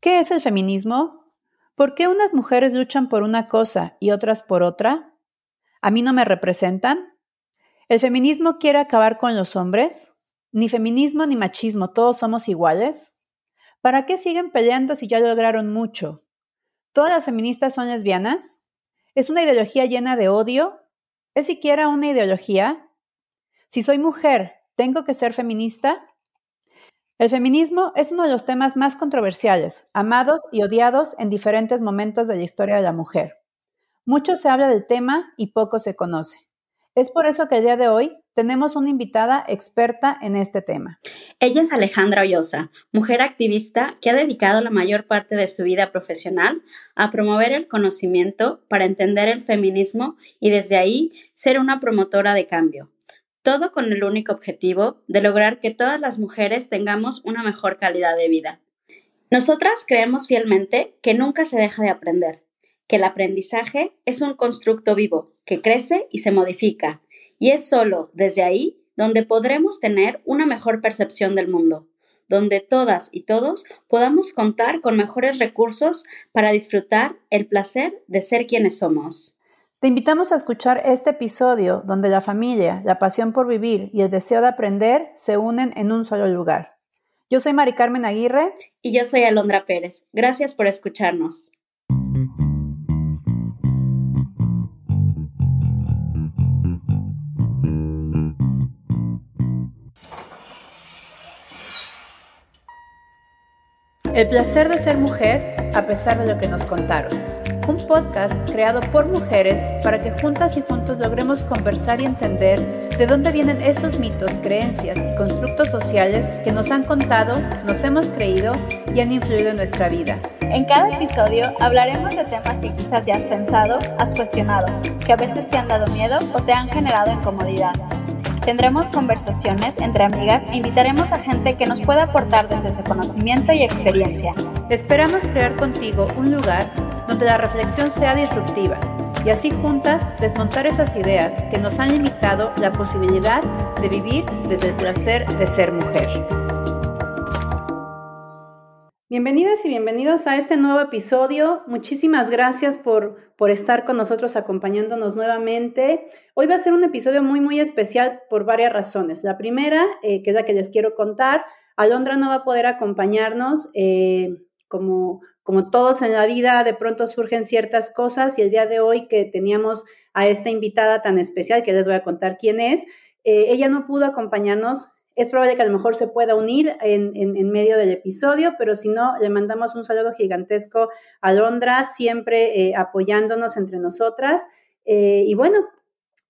¿Qué es el feminismo? ¿Por qué unas mujeres luchan por una cosa y otras por otra? ¿A mí no me representan? ¿El feminismo quiere acabar con los hombres? Ni feminismo ni machismo, todos somos iguales. ¿Para qué siguen peleando si ya lograron mucho? ¿Todas las feministas son lesbianas? ¿Es una ideología llena de odio? ¿Es siquiera una ideología? Si soy mujer, ¿tengo que ser feminista? El feminismo es uno de los temas más controversiales, amados y odiados en diferentes momentos de la historia de la mujer. Mucho se habla del tema y poco se conoce. Es por eso que el día de hoy tenemos una invitada experta en este tema. Ella es Alejandra Ollosa, mujer activista que ha dedicado la mayor parte de su vida profesional a promover el conocimiento para entender el feminismo y desde ahí ser una promotora de cambio todo con el único objetivo de lograr que todas las mujeres tengamos una mejor calidad de vida. Nosotras creemos fielmente que nunca se deja de aprender, que el aprendizaje es un constructo vivo que crece y se modifica, y es solo desde ahí donde podremos tener una mejor percepción del mundo, donde todas y todos podamos contar con mejores recursos para disfrutar el placer de ser quienes somos. Te invitamos a escuchar este episodio donde la familia, la pasión por vivir y el deseo de aprender se unen en un solo lugar. Yo soy Mari Carmen Aguirre. Y yo soy Alondra Pérez. Gracias por escucharnos. El placer de ser mujer a pesar de lo que nos contaron un podcast creado por mujeres para que juntas y juntos logremos conversar y entender de dónde vienen esos mitos, creencias y constructos sociales que nos han contado, nos hemos creído y han influido en nuestra vida. En cada episodio hablaremos de temas que quizás ya has pensado, has cuestionado, que a veces te han dado miedo o te han generado incomodidad. Tendremos conversaciones entre amigas e invitaremos a gente que nos pueda aportar desde ese conocimiento y experiencia. Esperamos crear contigo un lugar donde la reflexión sea disruptiva y así juntas desmontar esas ideas que nos han limitado la posibilidad de vivir desde el placer de ser mujer. Bienvenidas y bienvenidos a este nuevo episodio. Muchísimas gracias por, por estar con nosotros acompañándonos nuevamente. Hoy va a ser un episodio muy, muy especial por varias razones. La primera, eh, que es la que les quiero contar, Alondra no va a poder acompañarnos. Eh, como, como todos en la vida, de pronto surgen ciertas cosas y el día de hoy que teníamos a esta invitada tan especial, que les voy a contar quién es, eh, ella no pudo acompañarnos. Es probable que a lo mejor se pueda unir en, medio del episodio, pero si no, le mandamos un saludo gigantesco a Londra, siempre eh, apoyándonos entre nosotras. Eh, y bueno,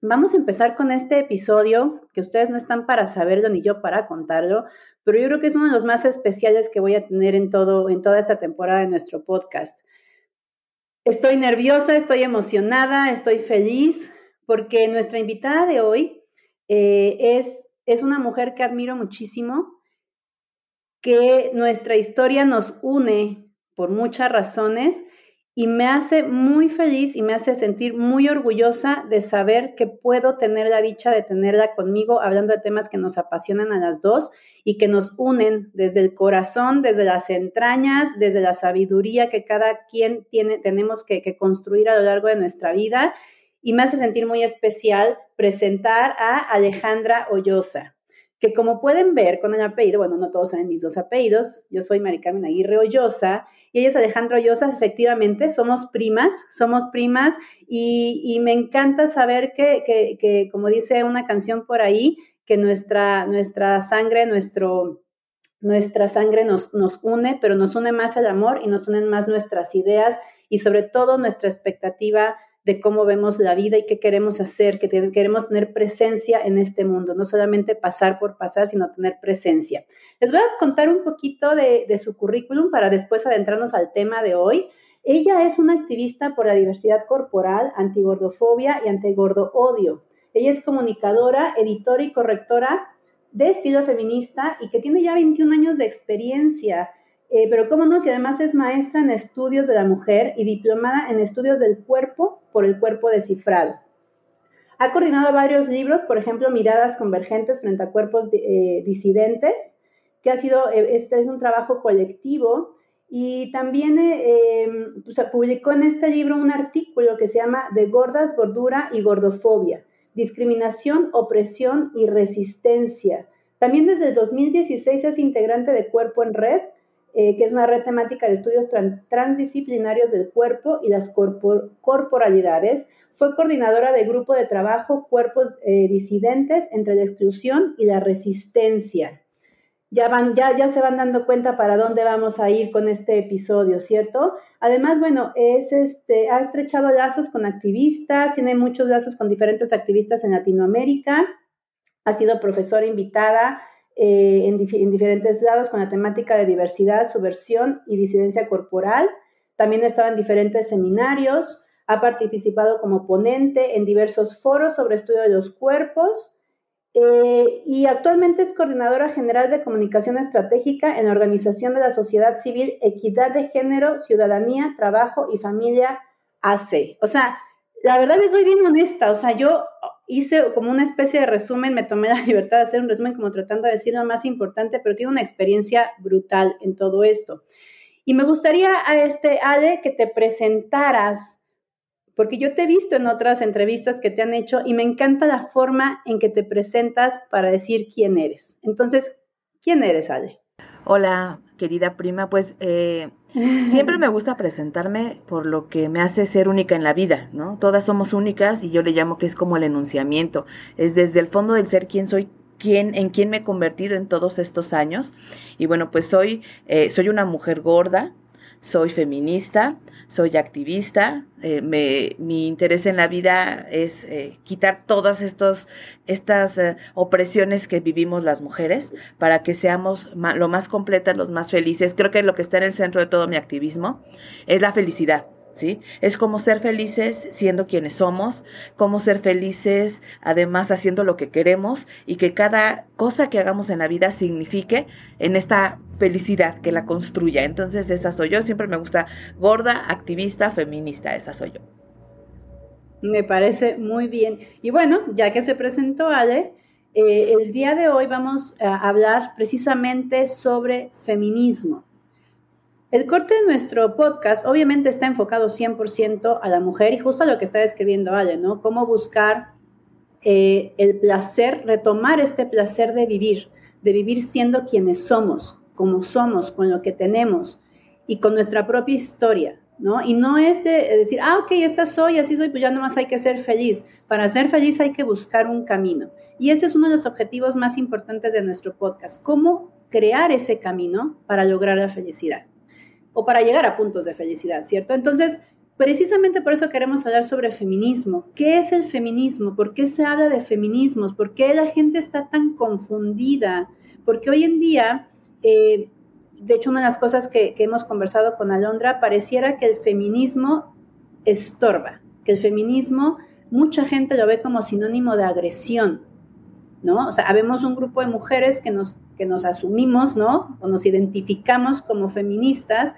Vamos a empezar con este episodio, que ustedes no están para saberlo ni yo para contarlo, pero yo creo que es uno de los más especiales que voy a tener en, todo, en toda esta temporada de nuestro podcast. Estoy nerviosa, estoy emocionada, estoy feliz, porque nuestra invitada de hoy eh, es, es una mujer que admiro muchísimo, que nuestra historia nos une por muchas razones y me hace muy feliz y me hace sentir muy orgullosa de saber que puedo tener la dicha de tenerla conmigo hablando de temas que nos apasionan a las dos y que nos unen desde el corazón, desde las entrañas, desde la sabiduría que cada quien tiene, tenemos que, construir a lo largo de nuestra vida. Y me hace sentir muy especial presentar a Alejandra Hoyosa que como pueden ver con el apellido, bueno, no todos saben mis dos apellidos, yo soy Mari Carmen Aguirre Ollosa y ella es Alejandra Ollosa, efectivamente, somos primas, somos primas y, me encanta saber que, que, como dice una canción por ahí, que nuestra, nuestra sangre, nuestro, nuestra sangre nos, nos une, pero nos une más el amor y nos unen más nuestras ideas y sobre todo nuestra expectativa de cómo vemos la vida y qué queremos hacer, que queremos tener presencia en este mundo, no solamente pasar por pasar, sino tener presencia. Les voy a contar un poquito de, su currículum para después adentrarnos al tema de hoy. Ella es una activista por la diversidad corporal, antigordofobia y antigordo odio. Ella es comunicadora, editora y correctora de estilo feminista y que tiene ya 21 años de experiencia eh, pero cómo no, si además es maestra en estudios de la mujer y diplomada en estudios del cuerpo por el cuerpo descifrado. Ha coordinado varios libros, por ejemplo, Miradas Convergentes frente a cuerpos eh, disidentes, que ha sido, eh, este es un trabajo colectivo. Y también eh, em, publicó en este libro un artículo que se llama De gordas, gordura y gordofobia, discriminación, opresión y resistencia. También desde el 2016 es integrante de Cuerpo en Red, eh, que es una red temática de estudios transdisciplinarios del cuerpo y las corporalidades. Fue coordinadora del grupo de trabajo Cuerpos eh, Disidentes entre la exclusión y la resistencia. Ya, van, ya, ya se van dando cuenta para dónde vamos a ir con este episodio, ¿cierto? Además, bueno, es este, ha estrechado lazos con activistas, tiene muchos lazos con diferentes activistas en Latinoamérica, ha sido profesora invitada eh, en, diferentes lados con la temática de diversidad, subversión y disidencia corporal. También estaba en diferentes seminarios, ha participado como ponente en diversos foros sobre estudio de los cuerpos eh, y actualmente es coordinadora general de comunicación estratégica en la Organización de la Sociedad Civil Equidad de Género, Ciudadanía, Trabajo y Familia AC. O sea, la verdad les soy bien honesta, o sea, yo hice como una especie de resumen, me tomé la libertad de hacer un resumen como tratando de decir lo más importante, pero tiene una experiencia brutal en todo esto. Y me gustaría a este Ale que te presentaras, porque yo te he visto en otras entrevistas que te han hecho y me encanta la forma en que te presentas para decir quién eres. Entonces, ¿quién eres, Ale? Hola, querida prima, pues eh, siempre me gusta presentarme por lo que me hace ser única en la vida, ¿no? Todas somos únicas y yo le llamo que es como el enunciamiento, es desde el fondo del ser quién soy, quién, en quién me he convertido en todos estos años. Y bueno, pues soy, eh, soy una mujer gorda, soy feminista, soy activista, eh, me, mi interés en la vida es eh, quitar todas estos, estas eh, opresiones que vivimos las mujeres para que seamos lo más completas, los más felices. Creo que lo que está en el centro de todo mi activismo es la felicidad. Es como ser felices siendo quienes somos, como ser felices además haciendo lo que queremos y que cada cosa que hagamos en la vida signifique en esta felicidad que la construya. Entonces esa soy yo, siempre me gusta gorda, activista, feminista, esa soy yo. Me parece muy bien. Y bueno, ya que se presentó Ale, eh, el día de hoy vamos a hablar precisamente sobre feminismo. El corte de nuestro podcast obviamente está enfocado 100% a la mujer y justo a lo que está describiendo Ale, ¿no? Cómo buscar eh, el placer, retomar este placer de vivir, de vivir siendo quienes somos, como somos, con lo que tenemos y con nuestra propia historia, ¿no? Y no es de decir, ah, ok, esta soy, así soy, pues ya nomás hay que ser feliz. Para ser feliz hay que buscar un camino. Y ese es uno de los objetivos más importantes de nuestro podcast, cómo crear ese camino para lograr la felicidad o para llegar a puntos de felicidad, ¿cierto? Entonces, precisamente por eso queremos hablar sobre feminismo. ¿Qué es el feminismo? ¿Por qué se habla de feminismos? ¿Por qué la gente está tan confundida? Porque hoy en día eh, de hecho, una de las cosas que, hemos conversado con Alondra, pareciera que el feminismo estorba, que el feminismo mucha gente lo ve como sinónimo de agresión, ¿no? O sea, habemos un grupo de mujeres que nos, que nos asumimos, ¿no? O nos identificamos como feministas,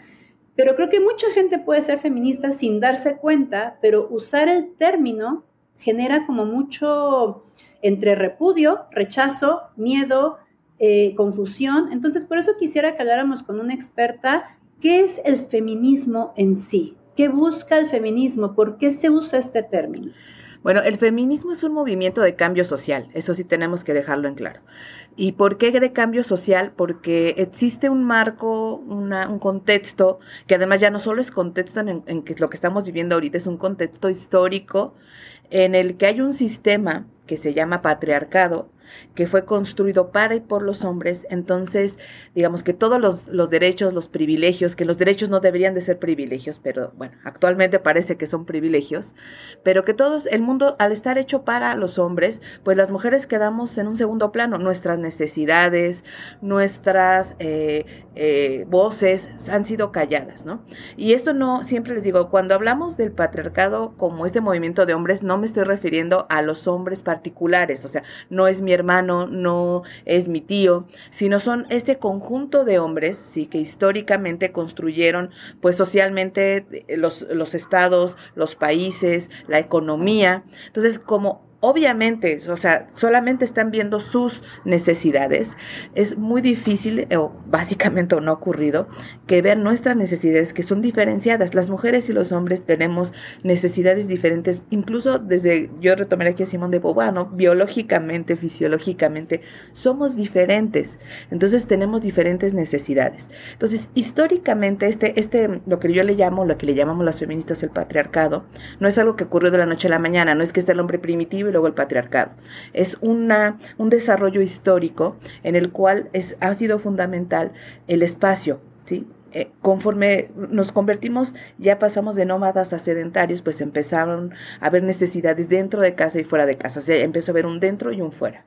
pero creo que mucha gente puede ser feminista sin darse cuenta, pero usar el término genera como mucho entre repudio, rechazo, miedo, eh, confusión. Entonces, por eso quisiera que habláramos con una experta, ¿qué es el feminismo en sí? ¿Qué busca el feminismo? ¿Por qué se usa este término? Bueno, el feminismo es un movimiento de cambio social, eso sí tenemos que dejarlo en claro. ¿Y por qué de cambio social? Porque existe un marco, un contexto, que además ya no solo es contexto en, en que lo que estamos viviendo ahorita, es un contexto histórico en el que hay un sistema que se llama patriarcado, que fue construido para y por los hombres, entonces digamos que todos los, derechos, los privilegios, que los derechos no deberían de ser privilegios, pero bueno, actualmente parece que son privilegios, pero que todos, el mundo al estar hecho para los hombres, pues las mujeres quedamos en un segundo plano, nuestras necesidades, nuestras eh, eh, voces han sido calladas, ¿no? Y esto no, siempre les digo, cuando hablamos del patriarcado como este movimiento de hombres, no me estoy refiriendo a los hombres particulares, o sea, no es mi hermano, no es mi tío, sino son este conjunto de hombres, sí, que históricamente construyeron, pues socialmente, los, los estados, los países, la economía. Entonces, como obviamente, o sea, solamente están viendo sus necesidades, es muy difícil, o básicamente no ha ocurrido, que vean nuestras necesidades que son diferenciadas. Las mujeres y los hombres tenemos necesidades diferentes, incluso desde, yo retomaré aquí a Simón de Beauvoir, biológicamente, fisiológicamente, somos diferentes. Entonces tenemos diferentes necesidades. Entonces, históricamente, este, este, lo que yo le llamo, lo que le llamamos las feministas el patriarcado, no es algo que ocurrió de la noche a la mañana, no es que esté el hombre primitivo y luego el patriarcado. Es una, un desarrollo histórico en el cual es, ha sido fundamental el espacio, ¿sí? Eh, conforme nos convertimos, ya pasamos de nómadas a sedentarios, pues empezaron a haber necesidades dentro de casa y fuera de casa. O sea, empezó a haber un dentro y un fuera.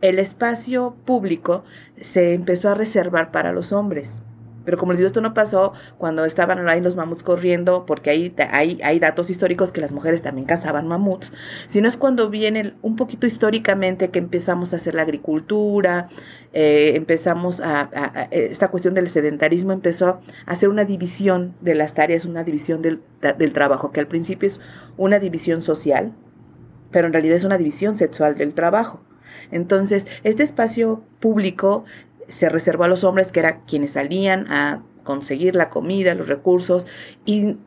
El espacio público se empezó a reservar para los hombres. Pero como les digo, esto no pasó cuando estaban ahí los mamuts corriendo, porque hay, hay datos históricos que las mujeres también cazaban mamuts, sino es cuando viene un poquito históricamente que empezamos a hacer la agricultura, eh, empezamos a, esta cuestión del sedentarismo empezó a hacer una división de las tareas, una división del, del trabajo, que al principio es una división social, pero en realidad es una división sexual del trabajo. Entonces, este espacio público se reservó a los hombres, que eran quienes salían a conseguir la comida, los recursos, y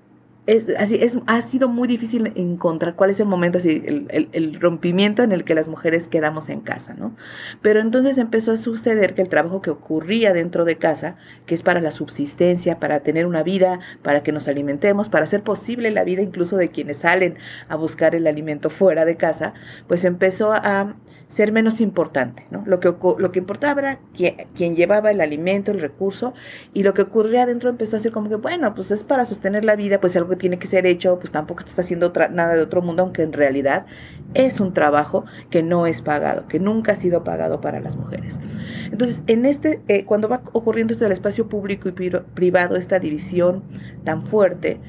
así, es, ha sido muy difícil encontrar cuál es el momento, así, el, el, rompimiento en el que las mujeres quedamos en casa, ¿no? Pero entonces empezó a suceder que el trabajo que ocurría dentro de casa, que es para la subsistencia, para tener una vida, para que nos alimentemos, para hacer posible la vida incluso de quienes salen a buscar el alimento fuera de casa, pues empezó a ser menos importante, ¿no? Lo que, lo que importaba era quien, llevaba el alimento, el recurso, y lo que ocurría adentro empezó a ser como que, bueno, pues es para sostener la vida, pues algo tiene que ser hecho, pues tampoco estás haciendo nada de otro mundo, aunque en realidad es un trabajo que no es pagado, que nunca ha sido pagado para las mujeres. Entonces, en este, eh, cuando va ocurriendo esto del espacio público y privado, esta división tan fuerte,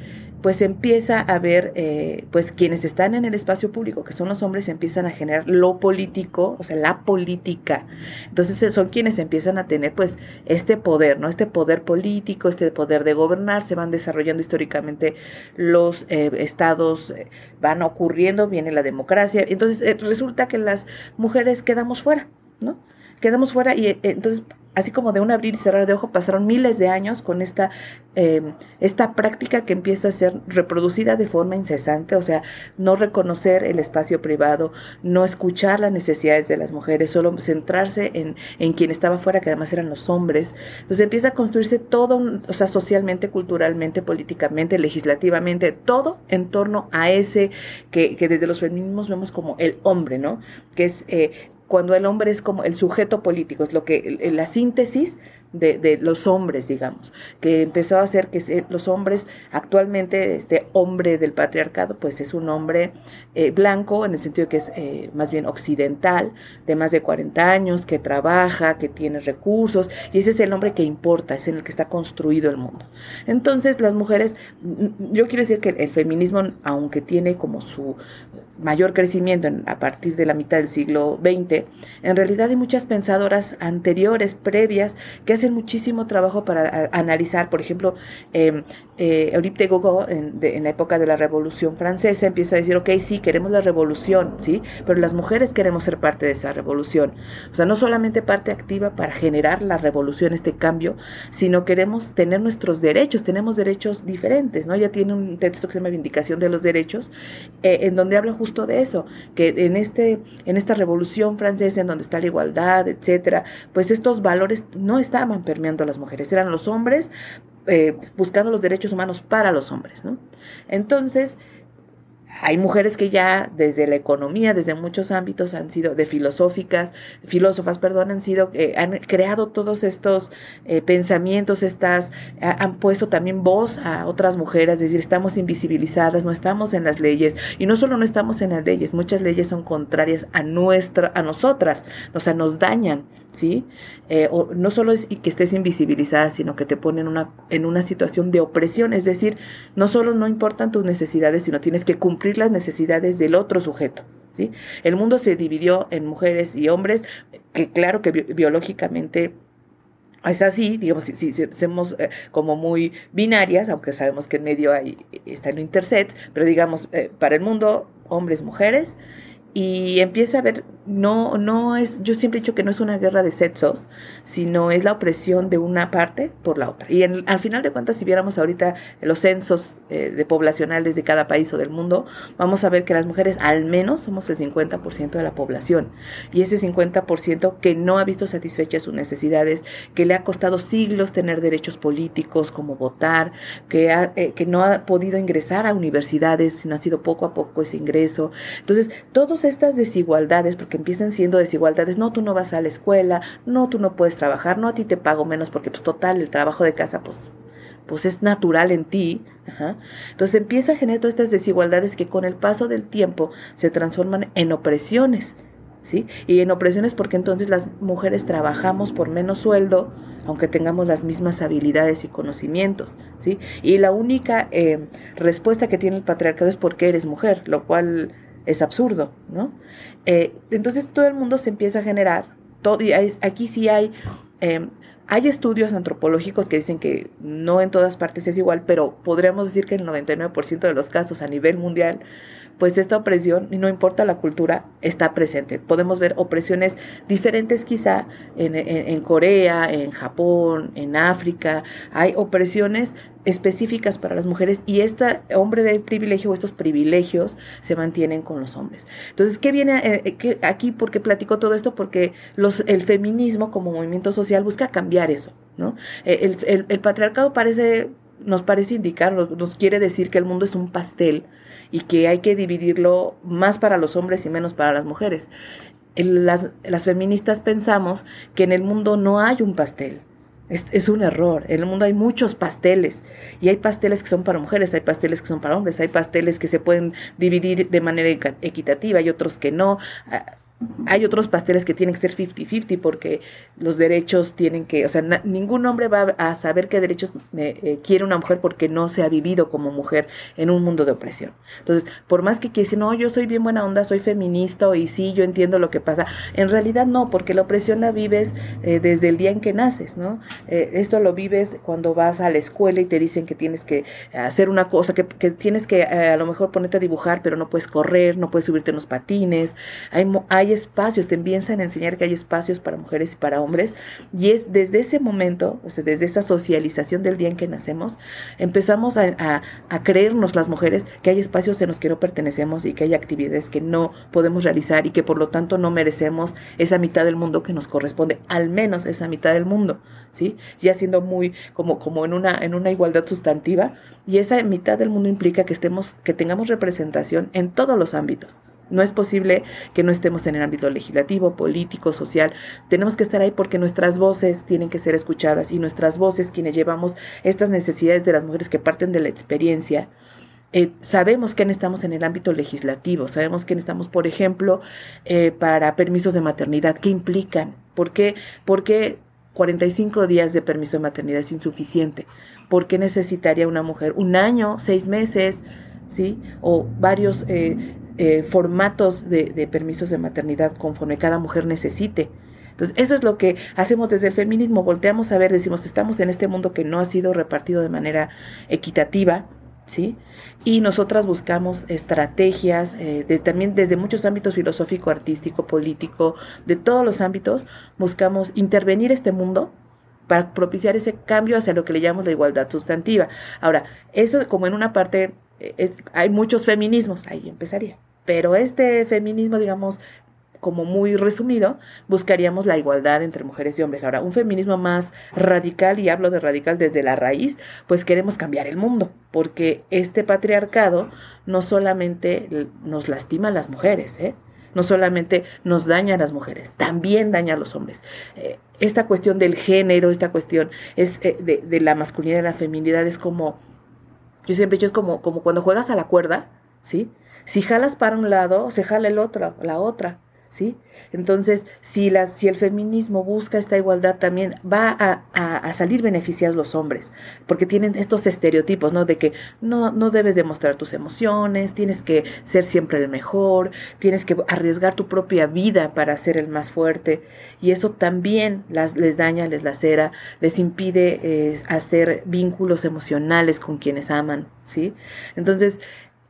pues empieza a ver, eh, pues quienes están en el espacio público, que son los hombres, empiezan a generar lo político, o sea, la política. Entonces eh, son quienes empiezan a tener, pues, este poder, ¿no? Este poder político, este poder de gobernar, se van desarrollando históricamente los eh, estados, van ocurriendo, viene la democracia. Entonces resulta que las mujeres quedamos fuera, ¿no? Quedamos fuera y entonces así como de un abrir y cerrar de ojo, pasaron miles de años con esta, em, esta práctica que empieza a ser reproducida de forma incesante, o sea, no reconocer el espacio privado, no escuchar las necesidades de las mujeres, solo centrarse en, en quien estaba fuera, que además eran los hombres. Entonces empieza a construirse todo, o sea, socialmente, culturalmente, políticamente, legislativamente, todo en torno a ese que, que desde los feminismos vemos como el hombre, ¿no? Que es eh, cuando el hombre es como el sujeto político, es lo que la síntesis de, los hombres, digamos, que empezó a hacer que los hombres, actualmente este hombre del patriarcado, pues es un hombre eh, blanco, en el sentido que es eh, más bien occidental, de más de 40 años, que trabaja, que tiene recursos, y ese es el hombre que importa, es en el que está construido el mundo. Entonces, las mujeres, yo quiero decir que el feminismo, aunque tiene como su mayor crecimiento a partir de la mitad del siglo XX, en realidad hay muchas pensadoras anteriores, previas, que hacen muchísimo trabajo para analizar, por ejemplo, eh, eh, Euripe de Gogo en, la época de la Revolución Francesa empieza a decir, ok, sí, queremos la revolución, ¿sí? Pero las mujeres queremos ser parte de esa revolución. O sea, no solamente parte activa para generar la revolución, este cambio, sino queremos tener nuestros derechos, tenemos derechos diferentes, ¿no? Ya tiene un texto que se llama Vindicación de los Derechos, eh, en donde habla justo de eso, que en, este, en esta revolución francesa, en donde está la igualdad, etcétera, pues estos valores no estaban permeando a las mujeres, eran los hombres eh, buscando los derechos humanos para los hombres, ¿no? Entonces, hay mujeres que ya desde la economía, desde muchos ámbitos han sido de filosóficas, filósofas, perdón, han sido, eh, han creado todos estos eh, pensamientos, estas, han puesto también voz a otras mujeres, es decir, estamos invisibilizadas, no estamos en las leyes, y no solo no estamos en las leyes, muchas leyes son contrarias a nuestra, a nosotras, o sea, nos dañan, ¿sí? Eh, o no solo es que estés invisibilizada, sino que te ponen una, en una situación de opresión, es decir, no solo no importan tus necesidades, sino tienes que cumplir las necesidades del otro sujeto. ¿sí? El mundo se dividió en mujeres y hombres, que claro que biológicamente es así, digamos, si, somos eh, como muy binarias, aunque sabemos que en medio hay, está el intersex, pero digamos, eh, para el mundo, hombres, mujeres, y empieza a ver, no, no es, yo siempre he dicho que no es una guerra de sexos, sino es la opresión de una parte por la otra. Y al final de cuentas, si viéramos ahorita los censos eh, de poblacionales de cada país o del mundo, vamos a ver que las mujeres al menos somos el 50% de la población. Y ese 50% que no ha visto satisfechas sus necesidades, que le ha costado siglos tener derechos políticos como votar, que, eh, que no ha podido ingresar a universidades, sino ha sido poco a poco ese ingreso. Entonces, todos estas desigualdades, porque empiezan siendo desigualdades, no, tú no vas a la escuela, no, tú no puedes trabajar, no, a ti te pago menos porque pues total, el trabajo de casa pues, pues es natural en ti. Entonces empieza a generar todas estas desigualdades que con el paso del tiempo se transforman en opresiones. ¿Sí? Y en opresiones porque entonces las mujeres trabajamos por menos sueldo, aunque tengamos las mismas habilidades y conocimientos, ¿sí? Y la única eh, respuesta que tiene el patriarcado es porque eres mujer, lo cual es absurdo, ¿no? Eh, entonces todo el mundo se empieza a generar, todo, y aquí sí hay, em, hay estudios antropológicos que dicen que no en todas partes es igual, pero podríamos decir que el 99% de los casos a nivel mundial pues esta opresión, y no importa la cultura, está presente. Podemos ver opresiones diferentes quizá en, Corea, en Japón, en África. Hay opresiones específicas para las mujeres y este hombre de privilegio o estos privilegios se mantienen con los hombres. Entonces, ¿qué viene eh, aquí? ¿Por qué platico todo esto? Porque los, el feminismo como movimiento social busca cambiar eso, ¿no? Eh, el, patriarcado parece nos parece indicar, nos, quiere decir que el mundo es un pastel y que hay que dividirlo más para los hombres y menos para las mujeres. Las, las feministas pensamos que en el mundo no hay un pastel, es, es, un error. En el mundo hay muchos pasteles y hay pasteles que son para mujeres, hay pasteles que son para hombres, hay pasteles que se pueden dividir de manera equitativa y otros que no. Hay otros pasteles que tienen que ser 50-50 porque los derechos tienen que, o sea, ningún hombre va a saber qué derechos eh, quiere una mujer porque no se ha vivido como mujer en un mundo de opresión. Entonces, por más que quieras no, yo soy bien buena onda, soy feminista y sí, yo entiendo lo que pasa, en realidad no, porque la opresión la vives eh, desde el día en que naces, ¿no? Eh, esto lo vives cuando vas a la escuela y te dicen que tienes que hacer una cosa, que, que tienes que a lo mejor ponerte a dibujar, pero no puedes correr, no puedes subirte en los patines, hay, hay espacios, te empiezan a enseñar que hay espacios para mujeres y para hombres, y es desde ese momento, desde esa socialización del día en que nacemos, empezamos a, creernos las mujeres que hay espacios en los que no pertenecemos y que hay actividades que no podemos realizar y que por lo tanto no merecemos esa mitad del mundo que nos corresponde, al menos esa mitad del mundo, ¿sí? Ya siendo muy como, como en, una, en una igualdad sustantiva, y esa mitad del mundo implica que estemos, que tengamos representación en todos los ámbitos. No es posible que no estemos en el ámbito legislativo, político, social. Tenemos que estar ahí porque nuestras voces tienen que ser escuchadas y nuestras voces, quienes llevamos estas necesidades de las mujeres que parten de la experiencia, eh, sabemos que estamos en el ámbito legislativo, sabemos que estamos, por ejemplo, eh, para permisos de maternidad. ¿Qué implican? ¿Por qué, ¿Por qué 45 días de permiso de maternidad es insuficiente? ¿Por qué necesitaría una mujer un año, seis meses? ¿Sí? O varios eh, eh, formatos de, permisos de maternidad conforme cada mujer necesite. Entonces, eso es lo que hacemos desde el feminismo. Volteamos a ver, decimos, estamos en este mundo que no ha sido repartido de manera equitativa, ¿sí? Y nosotras buscamos estrategias, eh, también desde muchos ámbitos filosófico, artístico, político, de todos los ámbitos, buscamos intervenir este mundo para propiciar ese cambio hacia lo que le llamamos la igualdad sustantiva. Ahora, eso como en una parte, hay muchos feminismos, ahí empezaría. Pero este feminismo, digamos, como muy resumido, buscaríamos la igualdad entre mujeres y hombres. Ahora, un feminismo más radical, y hablo de radical desde la raíz, pues queremos cambiar el mundo, porque este patriarcado no solamente nos lastima a las mujeres, ¿eh? no solamente nos daña a las mujeres, también daña a los hombres. Eh, esta cuestión del género, esta cuestión es, eh, de, de, la masculinidad y la feminidad es como, yo siempre he es como, como cuando juegas a la cuerda, ¿sí? Si jalas para un lado, se jala el otro, la otra, ¿sí? Entonces, si, la, si el feminismo busca esta igualdad, también va a, salir beneficiados los hombres, porque tienen estos estereotipos, ¿no? De que no, no debes demostrar tus emociones, tienes que ser siempre el mejor, tienes que arriesgar tu propia vida para ser el más fuerte, y eso también las, les daña, les lacera, les impide eh, hacer vínculos emocionales con quienes aman, ¿sí? Entonces,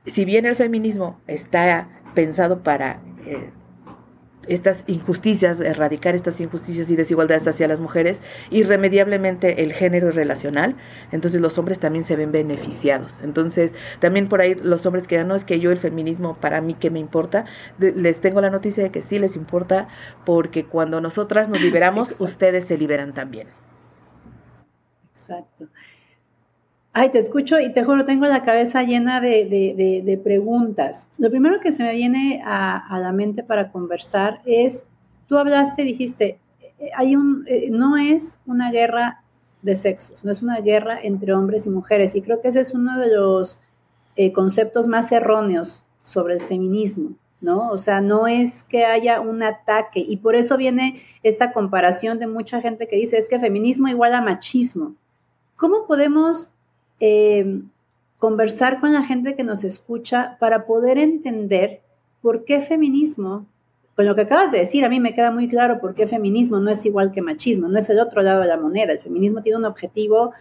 si bien el feminismo está pensado para eh, estas injusticias, erradicar estas injusticias y desigualdades hacia las mujeres, irremediablemente el género es relacional, entonces los hombres también se ven beneficiados. Entonces, también por ahí los hombres que no es que yo el feminismo para mí que me importa, les tengo la noticia de que sí les importa porque cuando nosotras nos liberamos, ustedes se liberan también. Exacto. Ay, te escucho y te juro, tengo la cabeza llena de, preguntas. Lo primero que se me viene a, la mente para conversar es, tú hablaste, dijiste, eh, hay un, eh, no es una guerra de sexos, no es una guerra entre hombres y mujeres. Y creo que ese es uno de los eh, conceptos más erróneos sobre el feminismo, ¿no? O sea, no es que haya un ataque. Y por eso viene esta comparación de mucha gente que dice, es que feminismo igual a machismo. ¿Cómo podemos eh, conversar con la gente que nos escucha para poder entender por qué feminismo, con lo que acabas de decir, a mí me queda muy claro por qué feminismo no es igual que machismo, no es el otro lado de la moneda. El feminismo tiene un objetivo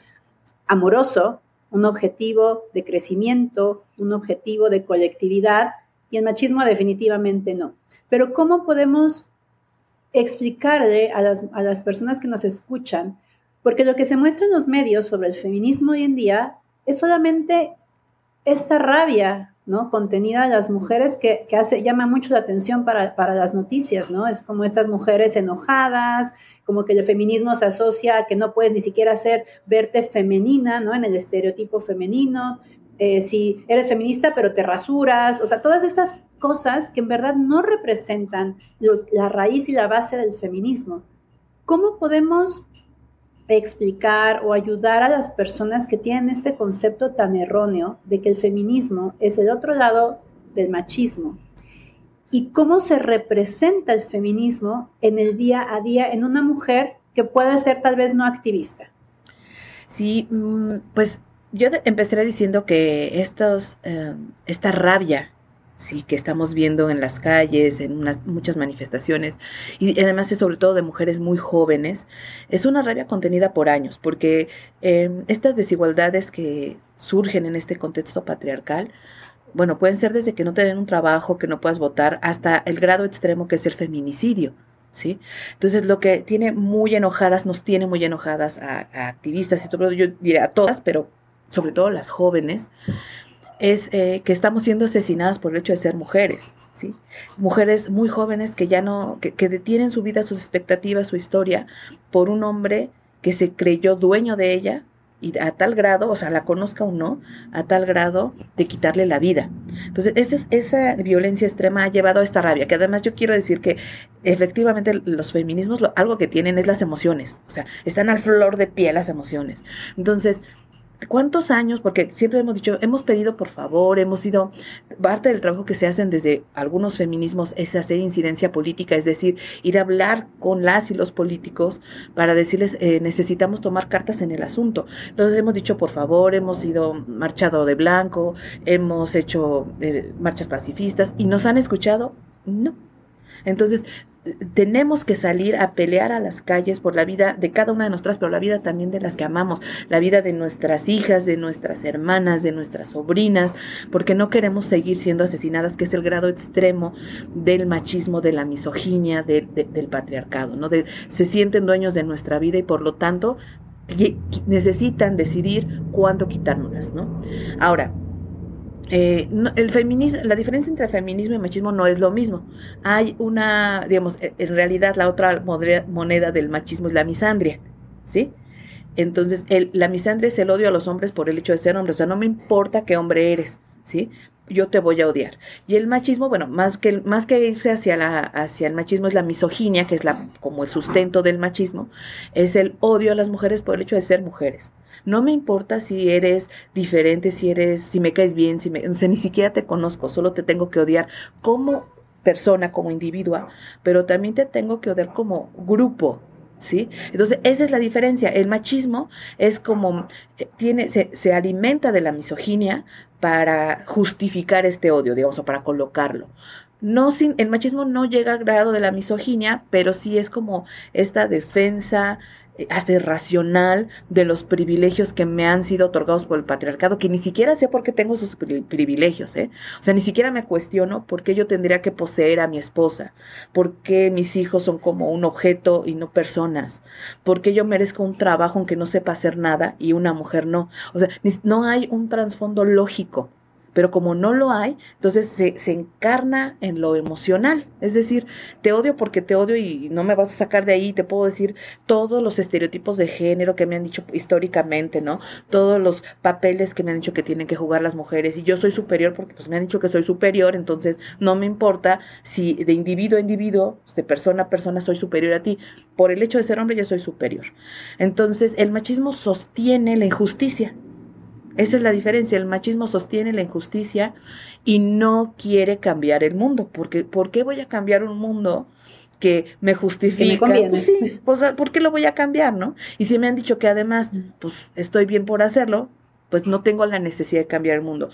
amoroso, un objetivo de crecimiento, un objetivo de colectividad y el machismo definitivamente no. Pero ¿cómo podemos explicarle a las, a las personas que nos escuchan porque lo que se muestra en los medios sobre el feminismo hoy en día es solamente esta rabia, ¿no? Contenida a las mujeres que, hace, llama mucho la atención para, las noticias, ¿no? Es como estas mujeres enojadas, como que el feminismo se asocia a que no puedes ni siquiera ser, verte femenina, ¿no? En el estereotipo femenino. Eh, si eres feminista pero te rasuras, o sea, todas estas cosas que en verdad no representan la raíz y la base del feminismo. ¿Cómo podemos explicar o ayudar a las personas que tienen este concepto tan erróneo de que el feminismo es el otro lado del machismo y cómo se representa el feminismo en el día a día en una mujer que puede ser tal vez no activista. Sí, mm, pues yo empezaré diciendo que estos, eh, esta rabia sí, que estamos viendo en las calles, en muchas manifestaciones, y además es sobre todo de mujeres muy jóvenes, es una rabia contenida por años, porque em, estas desigualdades que surgen en este contexto patriarcal, bueno, pueden ser desde que no tienen un trabajo, que no puedas votar, hasta el grado extremo que es el feminicidio. ¿Sí? Entonces, lo que tiene muy enojadas, nos tiene muy enojadas a, a activistas y todo, yo diría a todas, pero sobre todo las jóvenes, es eh, que estamos siendo asesinadas por el hecho de ser mujeres, ¿sí? Mujeres muy jóvenes que ya no, que, que, detienen su vida, sus expectativas, su historia, por un hombre que se creyó dueño de ella y a tal grado, o sea, la conozca o no, a tal grado de quitarle la vida. Entonces, esa, esa violencia extrema ha llevado a esta rabia, que además yo quiero decir que efectivamente los feminismos lo, algo que tienen es las emociones, o sea, están al flor de piel las emociones. Entonces, ¿Cuántos años? Porque siempre hemos dicho, hemos pedido por favor, hemos sido, parte del trabajo que se hacen desde algunos feminismos es hacer incidencia política, es decir, ir a hablar con las y los políticos para decirles, eh, necesitamos tomar cartas en el asunto. Los hemos dicho por favor, hemos ido marchado de blanco, hemos hecho eh, marchas pacifistas y nos han escuchado, no. Entonces, tenemos que salir a pelear a las calles por la vida de cada una de nosotras, pero la vida también de las que amamos, la vida de nuestras hijas, de nuestras hermanas, de nuestras sobrinas, porque no queremos seguir siendo asesinadas, que es el grado extremo del machismo, de la misoginia, del patriarcado, ¿no? Se sienten dueños de nuestra vida y por lo tanto necesitan decidir cuándo quitárnoslas, ¿no? Ahora, eh, el feminismo, la diferencia entre feminismo y machismo no es lo mismo. Hay una, digamos, e, en realidad la otra moneda del machismo es la misandria, ¿sí? Entonces, el, la misandria es el odio a los hombres por el hecho de ser hombres. O sea, no me importa qué hombre eres, ¿sí? Yo te voy a odiar. Y el machismo, bueno, más que, más que irse hacia, la, hacia el machismo es la misoginia, que es la, como el sustento del machismo, es el odio a las mujeres por el hecho de ser mujeres. No me importa si eres diferente, si eres, si me caes bien, si me, ni siquiera te conozco, solo te tengo que odiar como persona, como individua, pero también te tengo que odiar como grupo, ¿sí? Entonces, esa es la diferencia. El machismo es como, eh, tiene, se, se, alimenta de la misoginia para justificar este odio, digamos, o para colocarlo. No sin, el machismo no llega al grado de la misoginia, pero sí es como esta defensa hasta irracional de los privilegios que me han sido otorgados por el patriarcado, que ni siquiera sé por qué tengo esos privilegios, ¿eh? O sea, ni siquiera me cuestiono por qué yo tendría que poseer a mi esposa, por qué mis hijos son como un objeto y no personas, por qué yo merezco un trabajo aunque no sepa hacer nada y una mujer no. O sea, no hay un trasfondo lógico pero como no lo hay, entonces se, encarna en lo emocional. Es decir, te odio porque te odio y no me vas a sacar de ahí. Te puedo decir todos los estereotipos de género que me han dicho históricamente, ¿no? Todos los papeles que me han dicho que tienen que jugar las mujeres. Y yo soy superior porque pues me han dicho que soy superior, entonces no me importa si de individuo a individuo, de persona a persona soy superior a ti. Por el hecho de ser hombre ya soy superior. Entonces el machismo sostiene la injusticia. Esa es la diferencia. El machismo sostiene la injusticia y no quiere cambiar el mundo. Porque, ¿Por qué voy a cambiar un mundo que me justifica? pues sí, pues, ¿por qué lo voy a cambiar, no? Y si me han dicho que además, pues estoy bien por hacerlo, pues no tengo la necesidad de cambiar el mundo.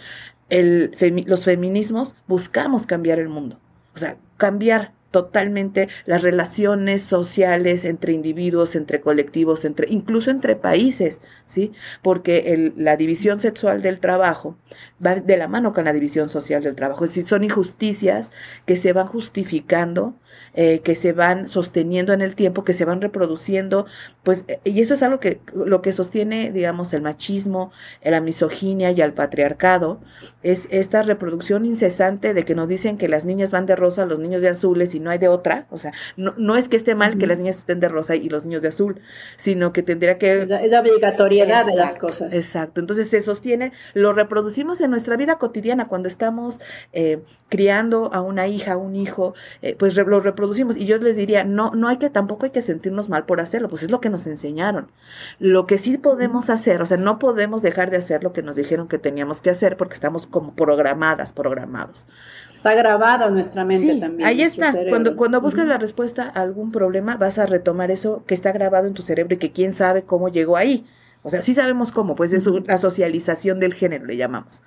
El, los feminismos buscamos cambiar el mundo. O sea, cambiar totalmente las relaciones sociales entre individuos, entre colectivos, entre incluso entre países, ¿sí? Porque la división sexual del trabajo va de la mano con la división social del trabajo. Es decir, son injusticias que se van justificando eh, que se van sosteniendo en el tiempo, que se van reproduciendo, pues, eh, y eso es algo que lo que sostiene, digamos, el machismo, la misoginia y el patriarcado, es esta reproducción incesante de que nos dicen que las niñas van de rosa, los niños de azules y no hay de otra, o sea, no, no es que esté mal que las niñas estén de rosa y los niños de azul, sino que tendría que... Es la obligatoriedad de las cosas. Exacto, entonces se sostiene, lo reproducimos en nuestra vida cotidiana cuando estamos eh, criando a una hija, a un hijo, pues lo reproducimos producimos Y yo les diría, no, no hay que, tampoco hay que sentirnos mal por hacerlo, pues es lo que nos enseñaron. Lo que sí podemos hacer, o sea, no podemos dejar de hacer lo que nos dijeron que teníamos que hacer porque estamos como programadas, programados. Está grabado en nuestra mente también. Ahí está. Cuando, cuando buscas la respuesta a algún problema, vas a retomar eso que está grabado en tu cerebro y que quién sabe cómo llegó ahí. O sea, sí sabemos cómo, pues es la socialización del género, le llamamos.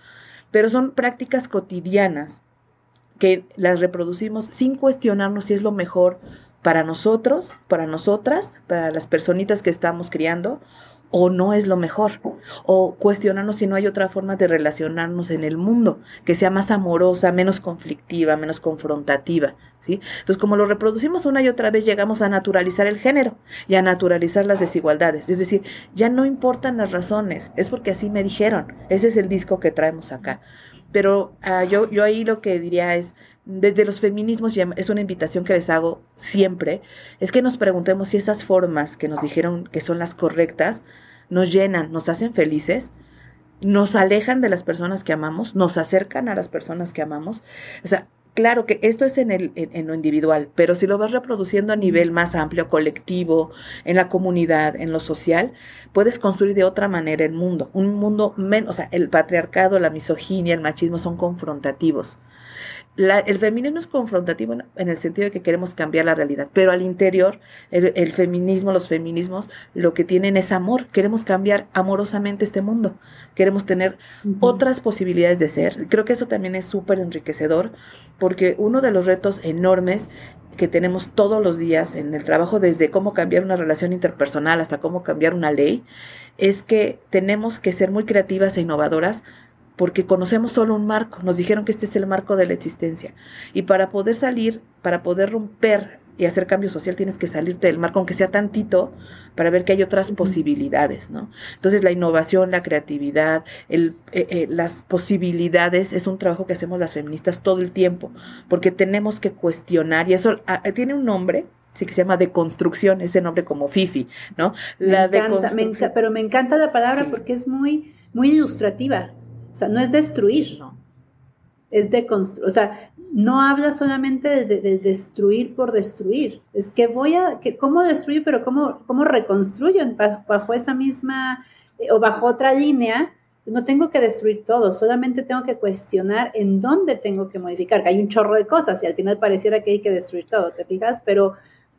Pero son prácticas cotidianas que las reproducimos sin cuestionarnos si es lo mejor para nosotros, para nosotras, para las personitas que estamos criando, o no es lo mejor, o cuestionarnos si no hay otra forma de relacionarnos en el mundo, que sea más amorosa, menos conflictiva, menos confrontativa, ¿sí? Entonces, como lo reproducimos una y otra vez, llegamos a naturalizar el género y a naturalizar las desigualdades, es decir, ya no importan las razones, es porque así me dijeron, ese es el disco que traemos acá. Pero ah, yo, yo ahí lo que diría es, desde los feminismos, y es una invitación que les hago siempre, es que nos preguntemos si esas formas que nos dijeron que son las correctas nos llenan, nos hacen felices, nos alejan de las personas que amamos, nos acercan a las personas que amamos. O sea, Claro que esto es en, el, en, lo individual, pero si lo vas reproduciendo a nivel más amplio, colectivo, en la comunidad, en lo social, puedes construir de otra manera el mundo. Un mundo menos, o sea, el patriarcado, la misoginia, el machismo son confrontativos el feminismo es confrontativo en, el sentido de que queremos cambiar la realidad, pero al interior, el, feminismo, los feminismos, lo que tienen es amor. Queremos cambiar amorosamente este mundo. Queremos tener otras posibilidades de ser. Creo que eso también es súper enriquecedor, porque uno de los retos enormes que tenemos todos los días en el trabajo, desde cómo cambiar una relación interpersonal hasta cómo cambiar una ley, es que tenemos que ser muy creativas e innovadoras porque conocemos solo un marco, nos dijeron que este es el marco de la existencia. Y para poder salir, para poder romper y hacer cambio social, tienes que salirte del marco, aunque sea tantito, para ver que hay otras posibilidades, ¿no? Entonces, la innovación, la creatividad, el, eh, eh, las posibilidades es un trabajo que hacemos las feministas todo el tiempo, porque tenemos que cuestionar, y eso ah, tiene un nombre, sí que se llama deconstrucción, ese nombre como Fifi, ¿no? La me encanta, pero me encanta la palabra porque es muy, muy ilustrativa. O sea, no es destruir, no. Es de construir. O sea, no habla solamente de, destruir por destruir. Es que voy a, que, ¿cómo destruir, pero cómo, cómo reconstruyo bajo, esa misma eh, o bajo otra línea? No tengo que destruir todo, solamente tengo que cuestionar en dónde tengo que modificar, que hay un chorro de cosas y al final pareciera que hay que destruir todo, ¿te fijas? Pero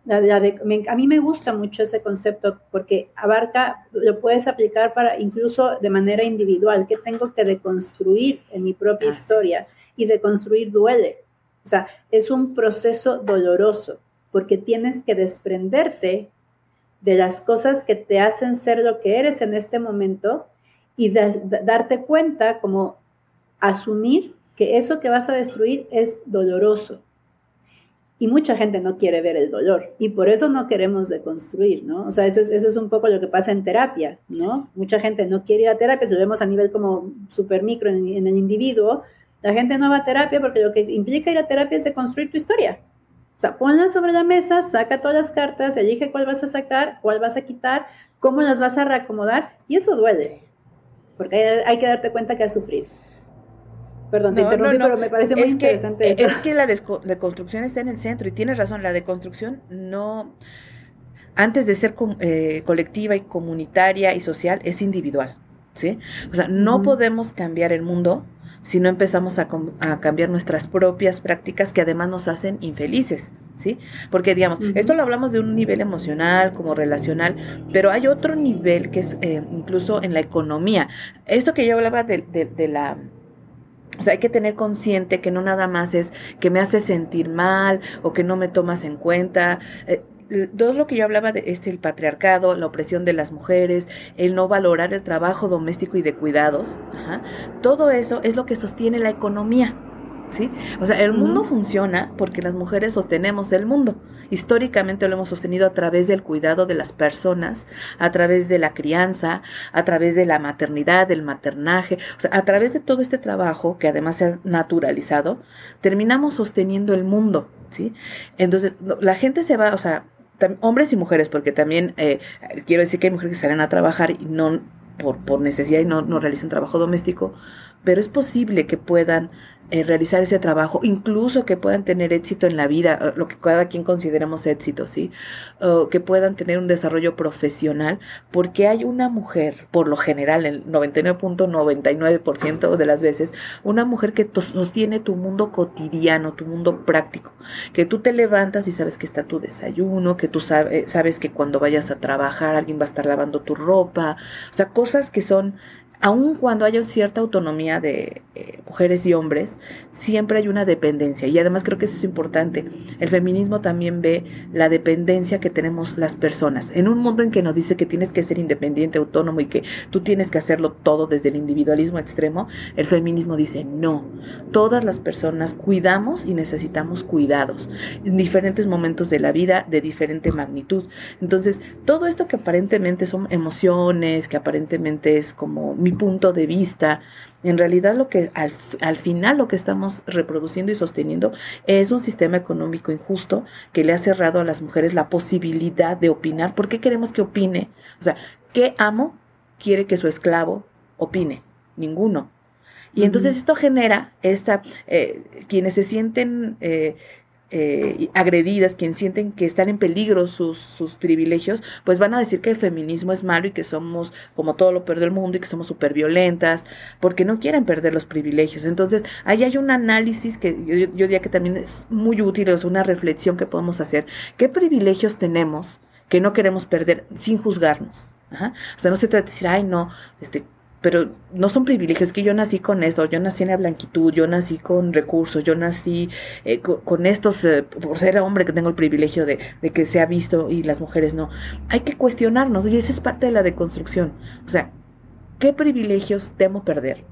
a mí me gusta mucho ese concepto porque abarca, lo puedes aplicar para incluso de manera individual, que tengo que deconstruir en mi propia historia y deconstruir duele. O sea, es un proceso doloroso porque tienes que desprenderte de las cosas que te hacen ser lo que eres en este momento y darte cuenta, como asumir que eso que vas a destruir es doloroso. Y mucha gente no quiere ver el dolor y por eso no queremos deconstruir, ¿no? O sea, eso es, eso es un poco lo que pasa en terapia, ¿no? Mucha gente no quiere ir a terapia, si lo vemos a nivel como super micro en, en el individuo, la gente no va a terapia porque lo que implica ir a terapia es deconstruir tu historia. O sea, ponla sobre la mesa, saca todas las cartas, elige cuál vas a sacar, cuál vas a quitar, cómo las vas a reacomodar y eso duele, porque hay, que darte cuenta que has sufrido. Perdón, te interrumpí, pero me parece muy interesante eso. Es que la deconstrucción está en el centro y tienes razón, la deconstrucción no, antes de ser eh, colectiva y comunitaria y social, es individual, ¿sí? O sea, no podemos cambiar el mundo si no empezamos a, cambiar nuestras propias prácticas que además nos hacen infelices, ¿sí? Porque, digamos, esto lo hablamos de un nivel emocional, como relacional, pero hay otro nivel que es eh, incluso en la economía. Esto que yo hablaba de, de la o sea, hay que tener consciente que no nada más es que me hace sentir mal o que no me tomas en cuenta. Eh, todo lo que yo hablaba de este, el patriarcado, la opresión de las mujeres, el no valorar el trabajo doméstico y de cuidados, todo eso es lo que sostiene la economía. ¿Sí? O sea, el mundo funciona porque las mujeres sostenemos el mundo. Históricamente lo hemos sostenido a través del cuidado de las personas, a través de la crianza, a través de la maternidad, del maternaje, o sea, a través de todo este trabajo que además se ha naturalizado, terminamos sosteniendo el mundo, ¿sí? Entonces, la gente se va, o sea, hombres y mujeres, porque también eh, quiero decir que hay mujeres que salen a trabajar y no por, por necesidad y no, no realizan trabajo doméstico, pero es posible que puedan eh, realizar ese trabajo, incluso que puedan tener éxito en la vida, eh, lo que cada quien consideremos éxito, ¿sí? que puedan tener un desarrollo profesional, porque hay una mujer, por lo general, el 99.99% de las veces, una mujer que sostiene tu mundo cotidiano, tu mundo práctico, que tú te levantas y sabes que está tu desayuno, que tú sabes que cuando vayas a trabajar alguien va a estar lavando tu ropa, o sea, cosas que son aun cuando haya cierta autonomía de eh, mujeres y hombres, siempre hay una dependencia. Y además creo que eso es importante. El feminismo también ve la dependencia que tenemos las personas. En un mundo en que nos dice que tienes que ser independiente, autónomo y que tú tienes que hacerlo todo desde el individualismo extremo, el feminismo dice no. Todas las personas cuidamos y necesitamos cuidados en diferentes momentos de la vida de diferente magnitud. Entonces, todo esto que aparentemente son emociones, que aparentemente es como mi punto de vista. En realidad lo que al, al, final lo que estamos reproduciendo y sosteniendo es un sistema económico injusto que le ha cerrado a las mujeres la posibilidad de opinar. ¿Por qué queremos que opine? O sea, ¿qué amo quiere que su esclavo opine? Ninguno. Y entonces esto genera esta, eh, quienes se sienten eh, eh, agredidas, quienes sienten que están en peligro sus, sus, privilegios, pues van a decir que el feminismo es malo y que somos como todo lo peor del mundo y que somos súper violentas, porque no quieren perder los privilegios. Entonces, ahí hay un análisis que yo, yo diría que también es muy útil, es una reflexión que podemos hacer. ¿Qué privilegios tenemos que no queremos perder sin juzgarnos? O sea, no se trata de decir, ay, no, este, pero no son privilegios, que yo nací con esto, yo nací en la blanquitud, yo nací con recursos, yo nací eh, con, estos, eh, por ser hombre que tengo el privilegio de, de, que se ha visto y las mujeres no. Hay que cuestionarnos y esa es parte de la deconstrucción. O sea, ¿qué privilegios temo perder?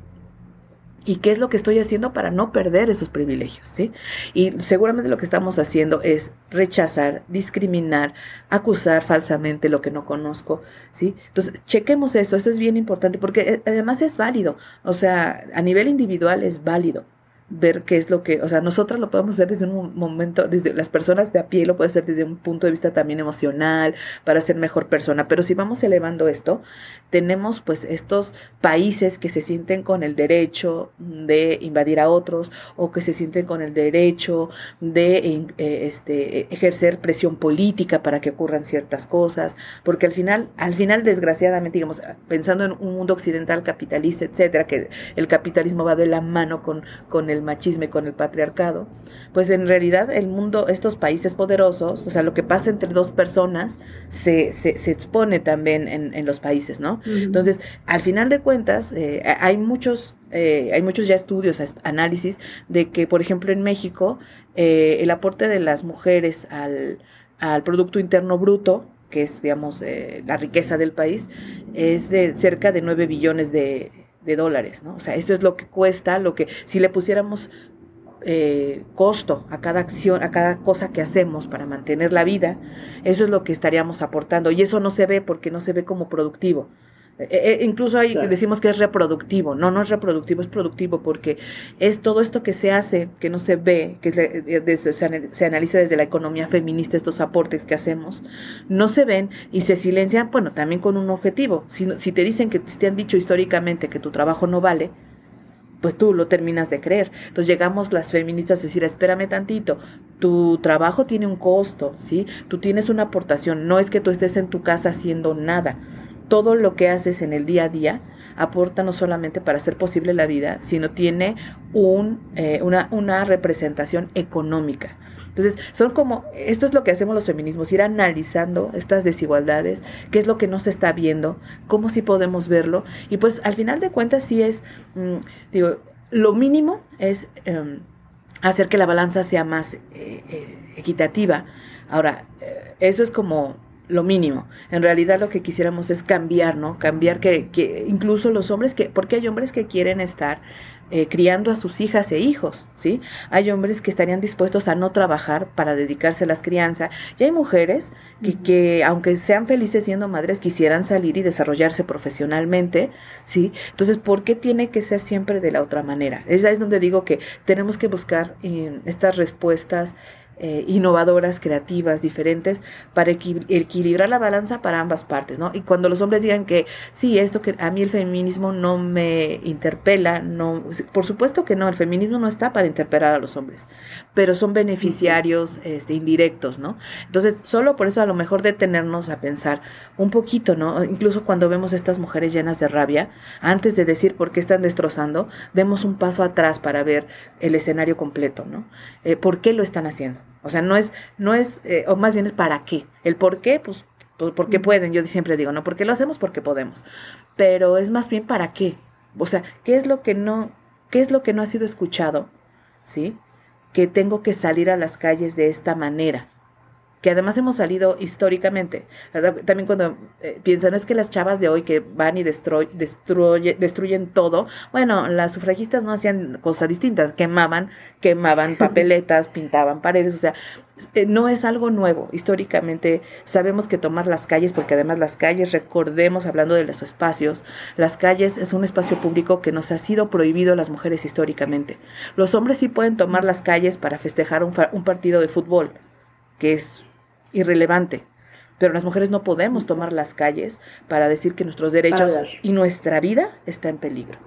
Y qué es lo que estoy haciendo para no perder esos privilegios, ¿sí? Y seguramente lo que estamos haciendo es rechazar, discriminar, acusar falsamente lo que no conozco, ¿sí? Entonces, chequemos eso, eso es bien importante porque eh, además es válido, o sea, a nivel individual es válido ver qué es lo que, o sea, nosotros lo podemos hacer desde un momento, desde las personas de a pie lo puede hacer desde un punto de vista también emocional, para ser mejor persona, pero si vamos elevando esto, tenemos pues estos países que se sienten con el derecho de invadir a otros o que se sienten con el derecho de eh, este, ejercer presión política para que ocurran ciertas cosas, porque al final, al final desgraciadamente, digamos, pensando en un mundo occidental capitalista, etcétera, que el capitalismo va de la mano con, con el el machismo y con el patriarcado, pues en realidad el mundo, estos países poderosos, o sea, lo que pasa entre dos personas se, se, expone también en, los países, ¿no? Entonces, al final de cuentas, eh, hay muchos... Eh, hay muchos ya estudios, análisis de que, por ejemplo, en México, eh, el aporte de las mujeres al, al Producto Interno Bruto, que es, digamos, eh, la riqueza del país, es de cerca de 9 billones de, dólares, ¿no? O sea, eso es lo que cuesta, lo que si le pusiéramos eh, costo a cada acción, a cada cosa que hacemos para mantener la vida, eso es lo que estaríamos aportando. Y eso no se ve porque no se ve como productivo. Eh, eh, incluso hay, decimos que es reproductivo, no, no es reproductivo, es productivo porque es todo esto que se hace, que no se ve, que se, analiza desde la economía feminista, estos aportes que hacemos, no se ven y se silencian, bueno, también con un objetivo. Si, si te dicen que si te han dicho históricamente que tu trabajo no vale, pues tú lo terminas de creer. Entonces llegamos las feministas a decir, espérame tantito, tu trabajo tiene un costo, ¿sí? Tú tienes una aportación, no es que tú estés en tu casa haciendo nada todo lo que haces en el día a día aporta no solamente para hacer posible la vida, sino tiene un, eh, una, una representación económica. Entonces, son como, esto es lo que hacemos los feminismos, ir analizando estas desigualdades, qué es lo que no se está viendo, cómo sí podemos verlo. Y pues al final de cuentas sí es, mm, digo, lo mínimo es em, hacer que la balanza sea más eh, eh, equitativa. Ahora, eso es como lo mínimo. En realidad lo que quisiéramos es cambiar, ¿no? Cambiar que, que incluso los hombres, que, porque hay hombres que quieren estar eh, criando a sus hijas e hijos, ¿sí? Hay hombres que estarían dispuestos a no trabajar para dedicarse a las crianzas y hay mujeres que, que, aunque sean felices siendo madres, quisieran salir y desarrollarse profesionalmente, ¿sí? Entonces, ¿por qué tiene que ser siempre de la otra manera? Esa es donde digo que tenemos que buscar eh, estas respuestas eh, innovadoras, creativas, diferentes, para equilibrar la balanza para ambas partes, ¿no? Y cuando los hombres digan que sí, esto que a mí el feminismo no me interpela, no, por supuesto que no, el feminismo no está para interpelar a los hombres, pero son beneficiarios este, indirectos, ¿no? Entonces, solo por eso a lo mejor detenernos a pensar un poquito, ¿no? Incluso cuando vemos estas mujeres llenas de rabia, antes de decir por qué están destrozando, demos un paso atrás para ver el escenario completo, ¿no? Eh, ¿Por qué lo están haciendo? O sea, no es, no es, eh, o más bien es para qué. El por qué, pues, pues, porque pueden, yo siempre digo, no, porque lo hacemos porque podemos. Pero es más bien para qué. O sea, ¿qué es lo que no, qué es lo que no ha sido escuchado? ¿Sí? Que tengo que salir a las calles de esta manera que además hemos salido históricamente. También cuando eh, piensan, es que las chavas de hoy que van y destruyen todo, bueno, las sufragistas no hacían cosas distintas, quemaban, quemaban papeletas, pintaban paredes, o sea, eh, no es algo nuevo. Históricamente sabemos que tomar las calles, porque además las calles, recordemos, hablando de los espacios, las calles es un espacio público que nos ha sido prohibido a las mujeres históricamente. Los hombres sí pueden tomar las calles para festejar un, un partido de fútbol, que es irrelevante. Pero las mujeres no podemos tomar las calles para decir que nuestros derechos y nuestra vida está en peligro.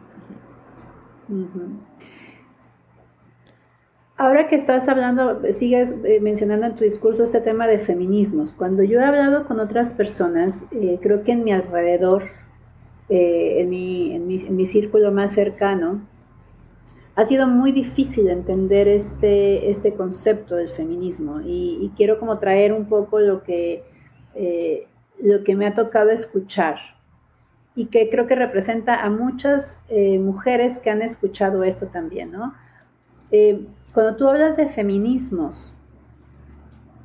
Ahora que estás hablando, sigues eh, mencionando en tu discurso este tema de feminismos. Cuando yo he hablado con otras personas, eh, creo que en mi alrededor, eh, en, mi, en, mi, en mi círculo más cercano, ha sido muy difícil entender este, este concepto del feminismo y, quiero como traer un poco lo que, eh, lo que me ha tocado escuchar y que creo que representa a muchas eh, mujeres que han escuchado esto también, ¿no? Eh, cuando tú hablas de feminismos,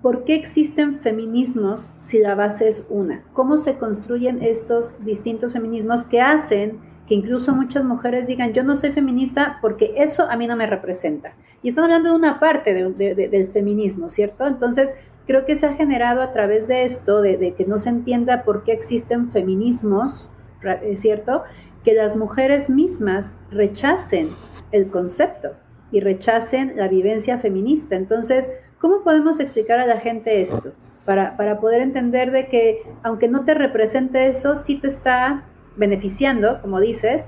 ¿por qué existen feminismos si la base es una? ¿Cómo se construyen estos distintos feminismos que hacen incluso muchas mujeres digan, yo no soy feminista porque eso a mí no me representa. Y están hablando de una parte del feminismo, ¿cierto? Entonces, creo que se ha generado a través de esto, de, que no se entienda por qué existen feminismos, ¿cierto? Que las mujeres mismas rechacen el concepto y rechacen la vivencia feminista. Entonces, ¿cómo podemos explicar a la gente esto? Para, para poder entender de que aunque no te represente eso, sí te está beneficiando, como dices,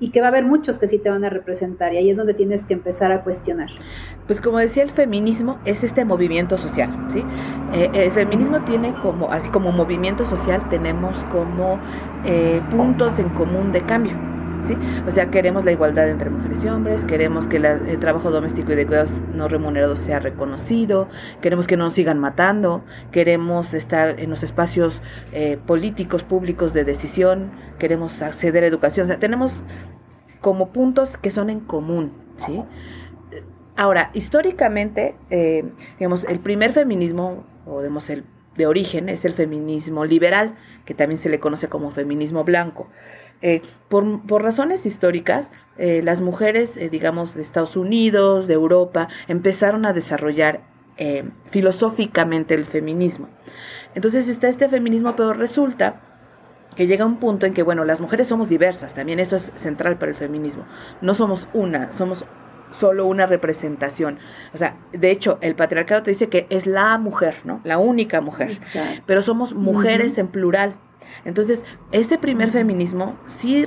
y que va a haber muchos que sí te van a representar y ahí es donde tienes que empezar a cuestionar. Pues como decía, el feminismo es este movimiento social, ¿sí? Eh, el feminismo tiene como, así como movimiento social, tenemos como eh, puntos en común de cambio. O sea, queremos la igualdad entre mujeres y hombres, queremos que el trabajo doméstico y de cuidados no remunerados sea reconocido, queremos que no nos sigan matando, queremos estar en los espacios eh, políticos, públicos de decisión, queremos acceder a educación, o sea, tenemos como puntos que son en común, ¿sí? Ahora, históricamente, eh, digamos, el primer feminismo, o digamos, el de origen es el feminismo liberal, que también se le conoce como feminismo blanco. Eh, por, por, razones históricas, eh, las mujeres, eh, digamos, de Estados Unidos, de Europa, empezaron a desarrollar filosóficamente el feminismo. Entonces está este feminismo, pero resulta que llega un punto en que, bueno, las mujeres somos diversas, también eso es central para el feminismo. No somos una, somos solo una representación. O sea, de hecho, el patriarcado te dice que es la mujer, ¿no? La única mujer. Pero somos mujeres en plural. Entonces, este primer feminismo sí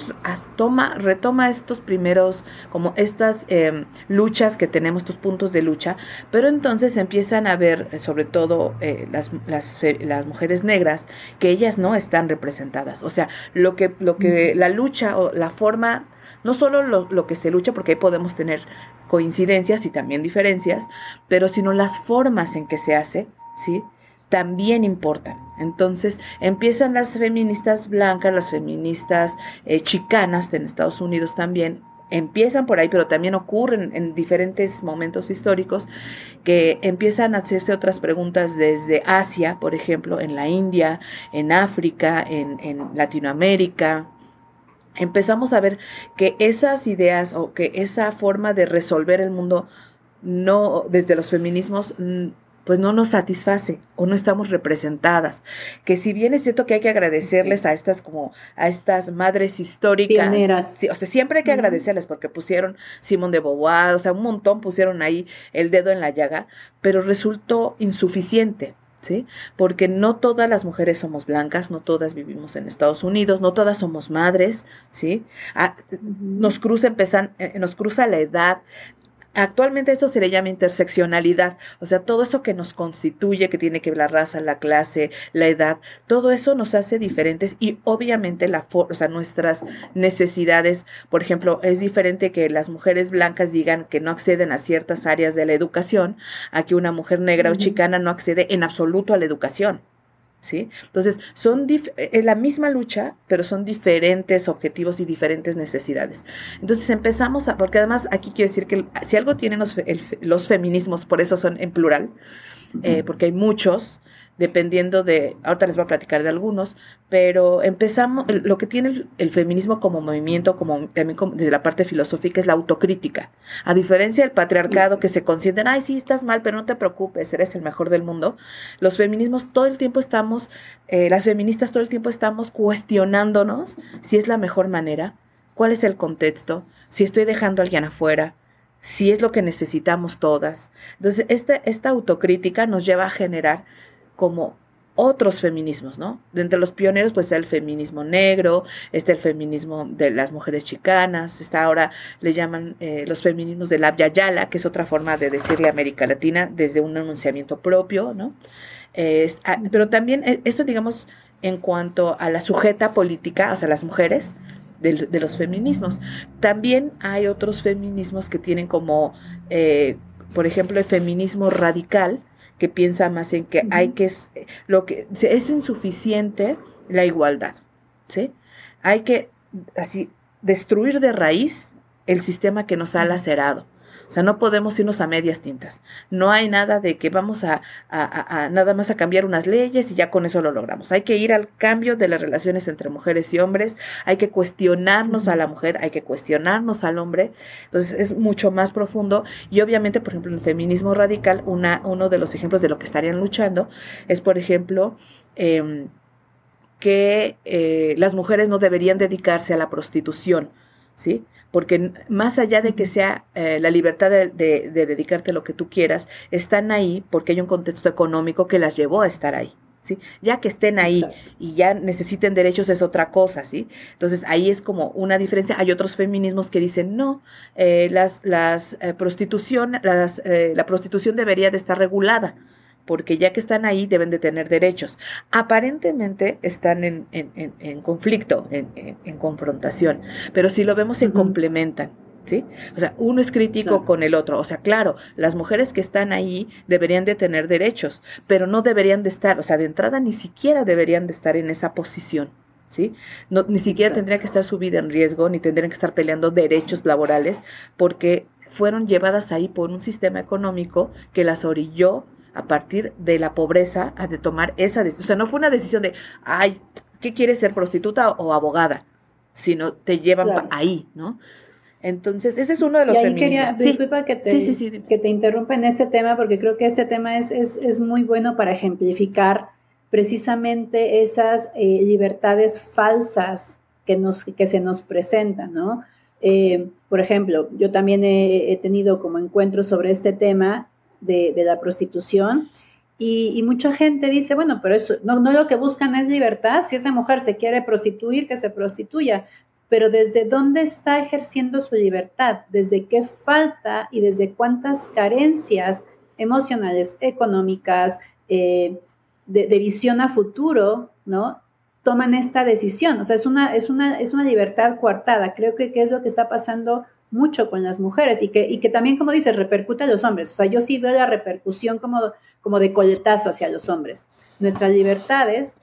toma, retoma estos primeros, como estas em, luchas que tenemos, estos puntos de lucha, pero entonces empiezan a ver, eh, sobre todo eh, las, las, las, mujeres negras, que ellas no están representadas. O sea, lo que, lo que la lucha o la forma no solo lo, lo, que se lucha, porque ahí podemos tener coincidencias y también diferencias, pero sino las formas en que se hace, ¿sí? también importan. Entonces empiezan las feministas blancas, las feministas eh, chicanas en Estados Unidos también, empiezan por ahí, pero también ocurren en diferentes momentos históricos que empiezan a hacerse otras preguntas desde Asia, por ejemplo, en la India, en África, en, en Latinoamérica. Empezamos a ver que esas ideas o que esa forma de resolver el mundo no desde los feminismos pues no nos satisface o no estamos representadas. Que si bien es cierto que hay que agradecerles a estas como a estas madres históricas, o sea, siempre hay que agradecerles porque pusieron Simón de Beauvoir, o sea, un montón pusieron ahí el dedo en la llaga, pero resultó insuficiente. ¿Sí? Porque no todas las mujeres somos blancas, no todas vivimos en Estados Unidos, no todas somos madres, ¿sí? Ah, nos cruza empezan, eh, nos cruza la edad, Actualmente esto se le llama interseccionalidad, o sea, todo eso que nos constituye, que tiene que ver la raza, la clase, la edad, todo eso nos hace diferentes y obviamente la, o sea, nuestras necesidades, por ejemplo, es diferente que las mujeres blancas digan que no acceden a ciertas áreas de la educación, a que una mujer negra o chicana no accede en absoluto a la educación. ¿Sí? Entonces, son es la misma lucha, pero son diferentes objetivos y diferentes necesidades. Entonces, empezamos a, porque además aquí quiero decir que si algo tienen los, los feminismos, por eso son en plural, eh, porque hay muchos, dependiendo de, ahorita les voy a platicar de algunos, pero empezamos, lo que tiene el, feminismo como movimiento, como también desde la parte filosófica, es la autocrítica. A diferencia del patriarcado que se consienten, ay, sí, estás mal, pero no te preocupes, eres el mejor del mundo, los feminismos todo el tiempo estamos, eh, las feministas todo el tiempo estamos cuestionándonos si es la mejor manera, cuál es el contexto, si estoy dejando a alguien afuera, si es lo que necesitamos todas. Entonces, esta, esta autocrítica nos lleva a generar como otros feminismos, ¿no? De entre los pioneros, pues está el feminismo negro, está el feminismo de las mujeres chicanas, está ahora, le llaman eh, los feminismos de la Yala, que es otra forma de decirle América Latina desde un enunciamiento propio, ¿no? Ah, pero también eh, esto, digamos, en cuanto a la sujeta política, o sea, las mujeres, de, los feminismos. También hay otros feminismos que tienen como, eh, por ejemplo, el feminismo radical, que piensa más en que hay que, lo que es insuficiente la igualdad, ¿sí? Hay que así destruir de raíz el sistema que nos ha lacerado. O sea, no podemos irnos a medias tintas. No hay nada de que vamos a, nada más a cambiar unas leyes y ya con eso lo logramos. Hay que ir al cambio de las relaciones entre mujeres y hombres. Hay que cuestionarnos a la mujer, hay que cuestionarnos al hombre. Entonces es mucho más profundo. Y obviamente, por ejemplo, en el feminismo radical, una, uno de los ejemplos de lo que estarían luchando es, por ejemplo, em, que eh, las mujeres no deberían dedicarse a la prostitución, ¿sí? porque más allá de que sea eh, la libertad de, dedicarte a lo que tú quieras, están ahí porque hay un contexto económico que las llevó a estar ahí. ¿Sí? Ya que estén ahí y ya necesiten derechos es otra cosa, ¿sí? Entonces ahí es como una diferencia. Hay otros feminismos que dicen, no, eh, las, las eh, prostitución, las, la prostitución debería de estar regulada, porque ya que están ahí deben de tener derechos. Aparentemente están en, conflicto, en, confrontación, pero si lo vemos se complementan. ¿Sí? O sea, uno es crítico con el otro. O sea, claro, las mujeres que están ahí deberían de tener derechos, pero no deberían de estar, o sea, de entrada ni siquiera deberían de estar en esa posición. ¿Sí? No, ni siquiera tendría que estar su vida en riesgo, ni tendrían que estar peleando derechos laborales, porque fueron llevadas ahí por un sistema económico que las orilló a partir de la pobreza a de tomar esa decisión. O sea, no fue una decisión de, ay, ¿qué quieres ser prostituta o abogada? Sino te llevan ahí, ¿no? Entonces, ese es uno de los y ahí Quería, disculpa que te, que te interrumpa en este tema, porque creo que este tema es, es, es muy bueno para ejemplificar precisamente esas eh, libertades falsas que, nos, que se nos presentan, ¿no? Eh, por ejemplo, yo también he, tenido como encuentros sobre este tema de, de la prostitución y, mucha gente dice, bueno, pero eso, no, lo que buscan es libertad, si esa mujer se quiere prostituir, que se prostituya, pero desde dónde está ejerciendo su libertad, desde qué falta y desde cuántas carencias emocionales, económicas, eh, de, visión a futuro, ¿no? Toman esta decisión. O sea, es una, es una, es una libertad coartada. Creo que, es lo que está pasando mucho con las mujeres y que, y que también, como dices, repercute a los hombres. O sea, yo sí veo la repercusión como, como de coletazo hacia los hombres. Nuestras libertades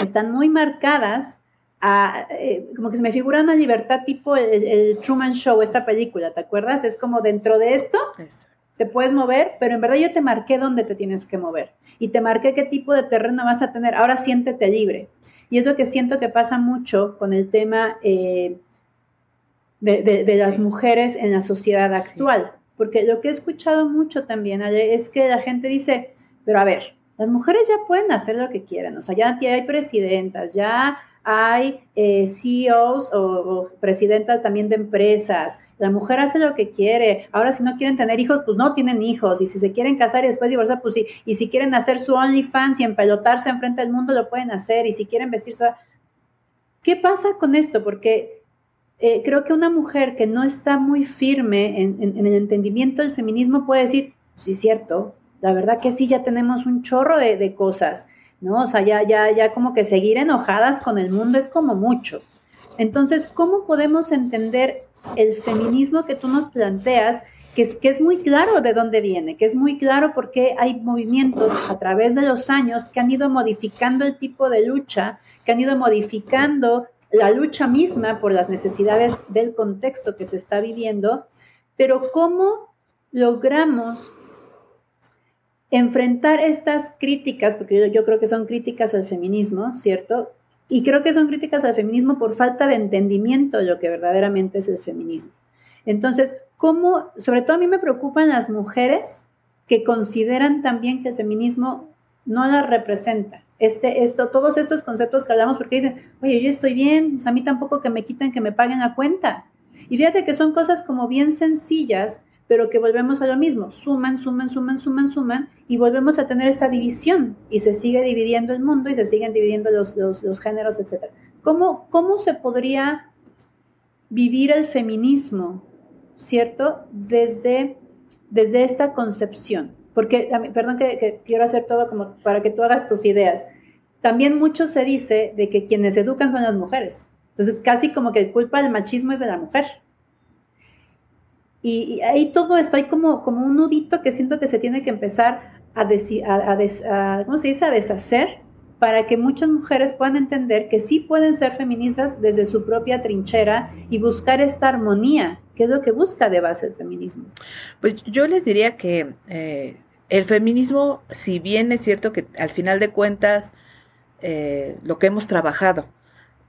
están muy marcadas eh, como que se me figura una libertad tipo el, Truman Show, esta película, ¿te acuerdas? Es como dentro de esto te puedes mover, pero en verdad yo te marqué dónde te tienes que mover y te marqué qué tipo de terreno vas a tener. Ahora siéntete libre. Y es lo que siento que pasa mucho con el tema eh, de, las mujeres en la sociedad actual. Porque lo que he escuchado mucho también es que la gente dice, pero a ver, las mujeres ya pueden hacer lo que quieran, o sea, ya hay presidentas, ya hay eh, CEOs o, presidentas también de empresas. La mujer hace lo que quiere. Ahora, si no quieren tener hijos, pues no tienen hijos. Y si se quieren casar y después divorciar, pues sí. Y si quieren hacer su OnlyFans y empelotarse enfrente del mundo, lo pueden hacer. Y si quieren vestirse. ¿Qué pasa con esto? Porque eh, creo que una mujer que no está muy firme en, el entendimiento del feminismo puede decir, sí, cierto, la verdad que sí, ya tenemos un chorro de, de cosas ¿no? O sea, ya, ya, ya como que seguir enojadas con el mundo es como mucho. Entonces, ¿cómo podemos entender el feminismo que tú nos planteas? Que es, que es muy claro de dónde viene, que es muy claro porque hay movimientos a través de los años que han ido modificando el tipo de lucha, que han ido modificando la lucha misma por las necesidades del contexto que se está viviendo, pero cómo logramos enfrentar estas críticas, porque yo, creo que son críticas al feminismo, ¿cierto? Y creo que son críticas al feminismo por falta de entendimiento de lo que verdaderamente es el feminismo. Entonces, ¿cómo, sobre todo a mí me preocupan las mujeres que consideran también que el feminismo no las representa? Este, esto, todos estos conceptos que hablamos, porque dicen, oye, yo estoy bien, a mí tampoco que me quiten que me paguen la cuenta. Y fíjate que son cosas como bien sencillas, pero que volvemos a lo mismo, suman, suman, suman, suman, suman, y volvemos a tener esta división, y se sigue dividiendo el mundo, y se siguen dividiendo los, los, géneros, etc. ¿Cómo, ¿Cómo se podría vivir el feminismo, cierto? Desde, desde esta concepción. Porque, perdón que, que quiero hacer todo como para que tú hagas tus ideas. También mucho se dice de que quienes educan son las mujeres. Entonces, casi como que culpa del machismo es de la mujer. Y, ahí todo esto, hay como, como un nudito que siento que se tiene que empezar a, a, ¿cómo se dice? a deshacer para que muchas mujeres puedan entender que sí pueden ser feministas desde su propia trinchera y buscar esta armonía, que es lo que busca de base el feminismo. Pues yo les diría que eh, el feminismo, si bien es cierto que al final de cuentas eh, lo que hemos trabajado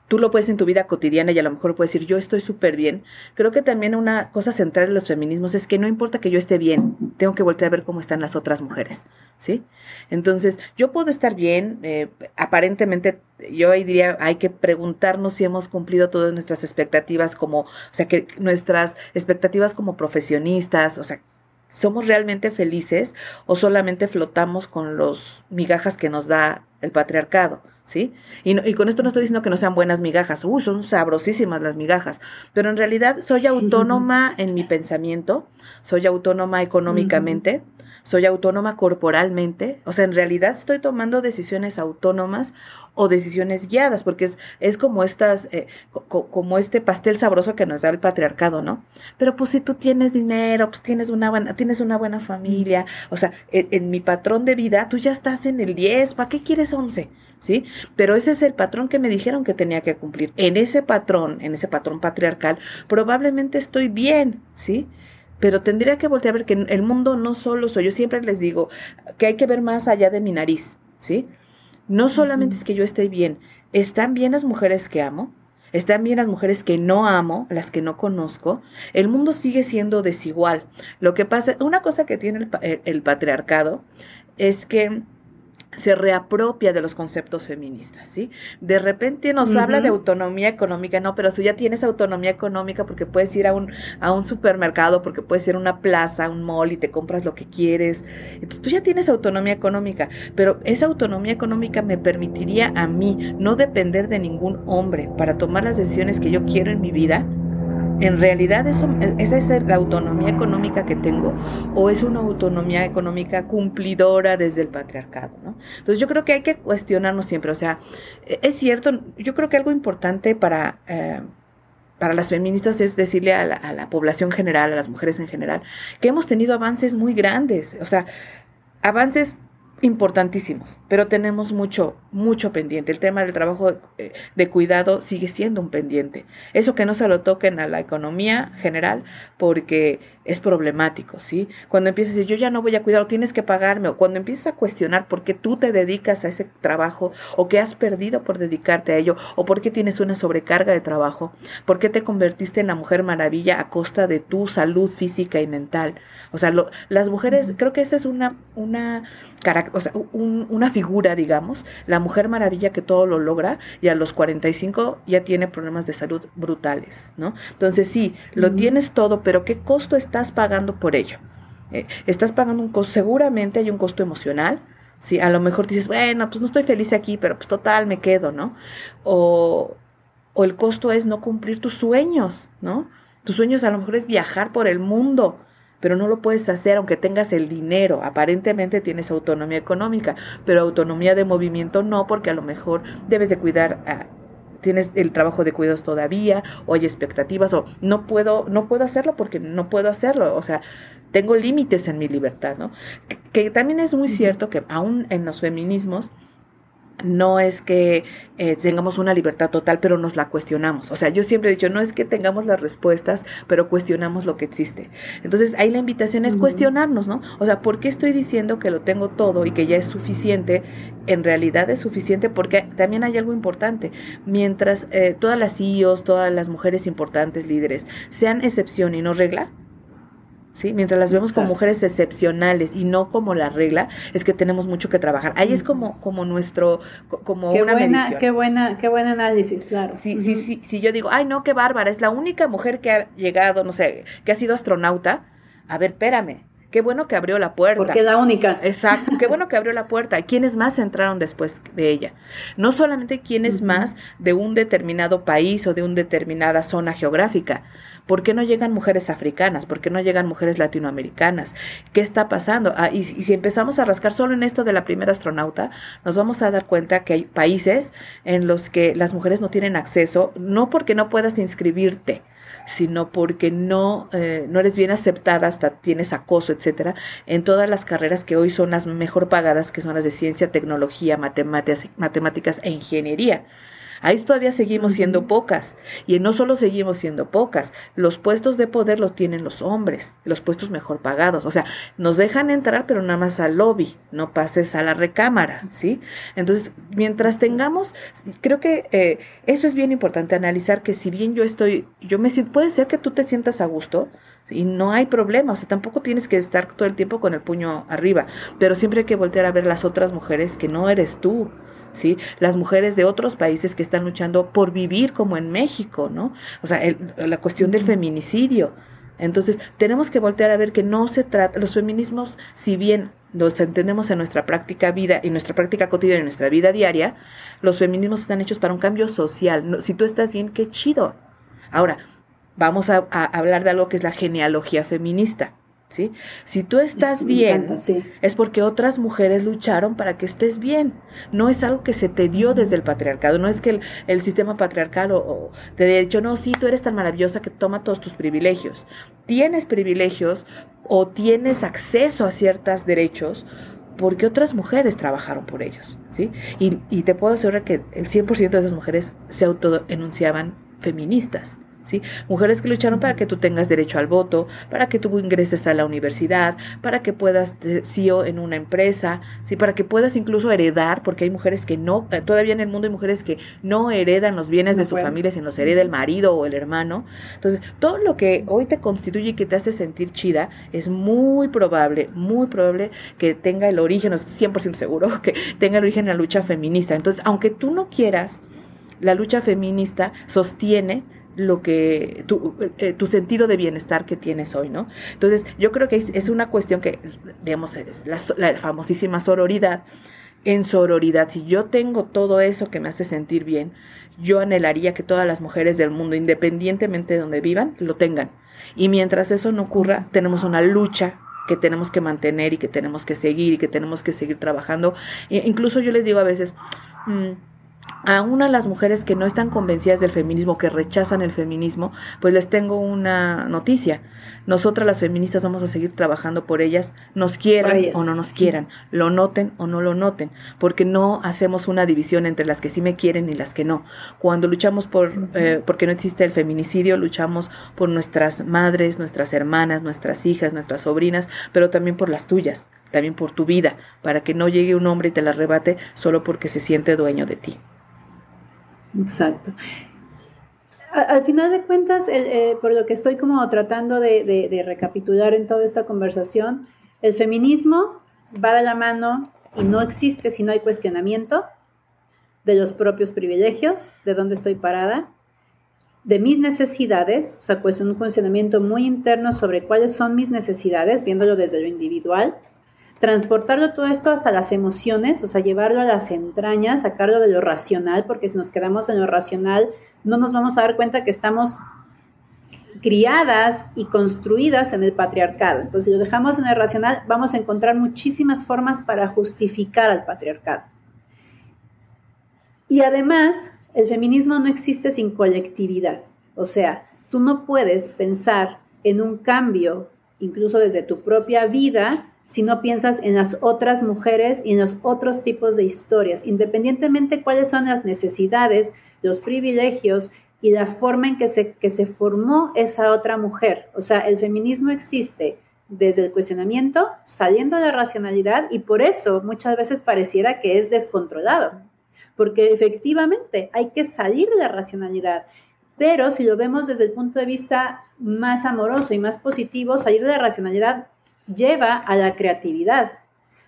tú lo puedes en tu vida cotidiana y a lo mejor puedes decir, yo estoy súper bien. Creo que también una cosa central de los feminismos es que no importa que yo esté bien, tengo que voltear a ver cómo están las otras mujeres, ¿sí? Entonces, yo puedo estar bien, eh, aparentemente, yo ahí diría, hay que preguntarnos si hemos cumplido todas nuestras expectativas como, o sea, que nuestras expectativas como profesionistas, o sea, ¿Somos realmente felices o solamente flotamos con los migajas que nos da el patriarcado? ¿Sí? Y, con esto no estoy diciendo que no sean buenas migajas, uy, son sabrosísimas las migajas, pero en realidad soy autónoma en mi pensamiento, soy autónoma económicamente, soy autónoma corporalmente, o sea, en realidad estoy tomando decisiones autónomas o decisiones guiadas, porque es, es como estas, eh, como este pastel sabroso que nos da el patriarcado, ¿no? Pero pues si tú tienes dinero, pues tienes una buena, tienes una buena familia, o sea, en, mi patrón de vida, tú ya estás en el 10, ¿para qué quieres 11? ¿Sí? Pero ese es el patrón que me dijeron que tenía que cumplir. En ese patrón, en ese patrón patriarcal, probablemente estoy bien, ¿sí? Pero tendría que voltear a ver que el mundo no solo soy, yo siempre les digo que hay que ver más allá de mi nariz, ¿sí? No solamente es que yo esté bien, están bien las mujeres que amo, están bien las mujeres que no amo, las que no conozco. El mundo sigue siendo desigual. Lo que pasa, una cosa que tiene el, el patriarcado es que se reapropia de los conceptos feministas, ¿sí? De repente nos habla de autonomía económica, no, pero tú ya tienes autonomía económica porque puedes ir a un, a un supermercado, porque puedes ir a una plaza, un mall y te compras lo que quieres. Entonces, tú ya tienes autonomía económica, pero esa autonomía económica me permitiría a mí no depender de ningún hombre para tomar las decisiones que yo quiero en mi vida ¿En realidad eso, esa es la autonomía económica que tengo o es una autonomía económica cumplidora desde el patriarcado? ¿no? Entonces yo creo que hay que cuestionarnos siempre. O sea, e, es cierto, yo creo que algo importante para... Eh, para las feministas es decirle a la, a la, población general, a las mujeres en general, que hemos tenido avances muy grandes, o sea, avances importantísimos, pero tenemos mucho, mucho pendiente. El tema del trabajo eh, de, cuidado sigue siendo un pendiente. Eso que no se lo toquen a la economía general porque es problemático, ¿sí? Cuando empiezas a decir, yo ya no voy a cuidar, o tienes que pagarme, o cuando empiezas a cuestionar por qué tú te dedicas a ese trabajo, o qué has perdido por dedicarte a ello, o por qué tienes una sobrecarga de trabajo, por qué te convertiste en la mujer maravilla a costa de tu salud física y mental. O sea, las mujeres, creo que esa es una, una, o sea, una figura, digamos, la mujer maravilla que todo lo logra y a los 45 ya tiene problemas de salud brutales, ¿no? Entonces sí, lo tienes todo, pero ¿qué costo estás pagando por ello? Eh, estás pagando un costo, seguramente hay un costo emocional, Sí, a lo mejor dices, bueno, pues no estoy feliz aquí, pero pues total, me quedo, ¿no? O, o, el costo es no cumplir tus sueños, ¿no? Tus sueños a lo mejor es viajar por el mundo, pero no lo puedes hacer aunque tengas el dinero. Aparentemente tienes autonomía económica, pero autonomía de movimiento no, porque a lo mejor debes de cuidar a, tienes el trabajo de cuidados todavía o hay expectativas o no puedo no puedo hacerlo porque no puedo hacerlo, o sea, tengo límites en mi libertad, ¿no? que también es muy cierto que aún en los feminismos no es que eh, tengamos una libertad total, pero nos la cuestionamos. O sea, yo siempre he dicho, no es que tengamos las respuestas, pero cuestionamos lo que existe. Entonces, ahí la invitación es cuestionarnos, ¿no? O sea, ¿por qué estoy diciendo que lo tengo todo y que ya es suficiente? En realidad es suficiente porque también hay algo importante. Mientras eh, todas las CEOs, todas las mujeres importantes, líderes, sean excepción y no regla, ¿sí? Mientras las vemos como mujeres excepcionales y no como la regla, es que tenemos mucho que trabajar. Ahí es como, como nuestro, como qué una buena, Qué buena, qué buen análisis, claro. Sí, sí, sí, si yo digo, ay no, qué bárbara, es la única mujer que ha llegado, no sé, que ha sido astronauta, a ver, espérame, Qué bueno que abrió la puerta. Porque es la única. Exacto. Qué bueno que abrió la puerta. ¿Quiénes más entraron después de ella? No solamente quiénes más de un determinado país o de una determinada zona geográfica. ¿Por qué no llegan mujeres africanas? ¿Por qué no llegan mujeres latinoamericanas? ¿Qué está pasando? Ah, y, si empezamos a rascar solo en esto de la primera astronauta, nos vamos a dar cuenta que hay países en los que las mujeres no tienen acceso, no porque no puedas inscribirte, sino porque no, eh, no eres bien aceptada, hasta tienes acoso, etcétera, en todas las carreras que hoy son las mejor pagadas, que son las de ciencia, tecnología, matemáticas, matemáticas e ingeniería. Ahí todavía seguimos siendo pocas. Y no solo seguimos siendo pocas, los puestos de poder los tienen los hombres, los puestos mejor pagados. O sea, nos dejan entrar, pero nada más al lobby, no pases a la recámara, ¿sí? Entonces, mientras tengamos, creo que eh, eso es bien importante, analizar que si bien yo estoy, yo me siento, puede ser que tú te sientas a gusto, y no hay problema, o sea, tampoco tienes que estar todo el tiempo con el puño arriba, pero siempre hay que voltear a ver las otras mujeres que no eres tú, ¿sí? Las mujeres de otros países que están luchando por vivir como en México, ¿no? O sea, la cuestión del feminicidio. Entonces, tenemos que voltear a ver que no se trata, los feminismos, si bien los entendemos en nuestra práctica vida, en nuestra práctica cotidiana, en nuestra vida diaria, los feminismos están hechos para un cambio social. Si tú estás bien, qué chido. Ahora, vamos a hablar de algo que es la genealogía feminista. ¿Sí? Si tú estás bien, es porque otras mujeres lucharon para que estés bien. No es algo que se te dio desde el patriarcado, no es que el, sistema patriarcal o, te haya dicho, no, sí, tú eres tan maravillosa que toma todos tus privilegios. Tienes privilegios o tienes acceso a ciertos derechos porque otras mujeres trabajaron por ellos, ¿sí? Y, y te puedo asegurar que el 100% de esas mujeres se autoenunciaban feministas, ¿sí? Mujeres que lucharon para que tú tengas derecho al voto, para que tú ingreses a la universidad, para que puedas CEO en una empresa, ¿sí? Para que puedas incluso heredar, porque hay mujeres que no, eh, todavía en el mundo hay mujeres que no heredan los bienes de su familia, sino los hereda el marido o el hermano. Entonces, todo lo que hoy te constituye y que te hace sentir chida, es muy probable, muy probable que tenga el origen, no 100% seguro, que tenga el origen en la lucha feminista. Entonces, aunque tú no quieras, la lucha feminista sostiene lo que tu, eh, tu, sentido de bienestar que tienes hoy, ¿no? Entonces, yo creo que es, una cuestión que, digamos, la, la, famosísima sororidad. En sororidad, si yo tengo todo eso que me hace sentir bien, yo anhelaría que todas las mujeres del mundo, independientemente de donde vivan, lo tengan. Y mientras eso no ocurra, tenemos una lucha que tenemos que mantener y que tenemos que seguir y que tenemos que seguir trabajando. E incluso yo les digo a veces, mmm, a una de las mujeres que no están convencidas del feminismo, que rechazan el feminismo, pues les tengo una noticia. Nosotras las feministas vamos a seguir trabajando por ellas, nos quieran o no nos quieran, lo noten o no lo noten, porque no hacemos una división entre las que sí me quieren y las que no. Cuando luchamos por, eh, porque no existe el feminicidio, luchamos por nuestras madres, nuestras hermanas, nuestras hijas, nuestras sobrinas, pero también por las tuyas, también por tu vida, para que no llegue un hombre y te la arrebate solo porque se siente dueño de ti. Exacto. Al final de cuentas, eh, por lo que estoy como tratando de, recapitular en toda esta conversación, el feminismo va de la mano y no existe si no hay cuestionamiento de los propios privilegios, de dónde estoy parada, de mis necesidades, o sea, pues un cuestionamiento muy interno sobre cuáles son mis necesidades, viéndolo desde lo individual, transportarlo todo esto hasta las emociones, o sea, llevarlo a las entrañas, sacarlo de lo racional, porque si nos quedamos en lo racional, no nos vamos a dar cuenta que estamos criadas y construidas en el patriarcado. Entonces, si lo dejamos en el racional, vamos a encontrar muchísimas formas para justificar al patriarcado. Y además, el feminismo no existe sin colectividad. O sea, tú no puedes pensar en un cambio, incluso desde tu propia vida, si no piensas en las otras mujeres y en los otros tipos de historias, independientemente cuáles son las necesidades, los privilegios y la forma en que se, que se formó esa otra mujer. O sea, el feminismo existe desde el cuestionamiento, saliendo de la racionalidad y por eso muchas veces pareciera que es descontrolado, porque efectivamente hay que salir de la racionalidad. Pero si lo vemos desde el punto de vista más amoroso y más positivo, salir de la racionalidad lleva a la creatividad,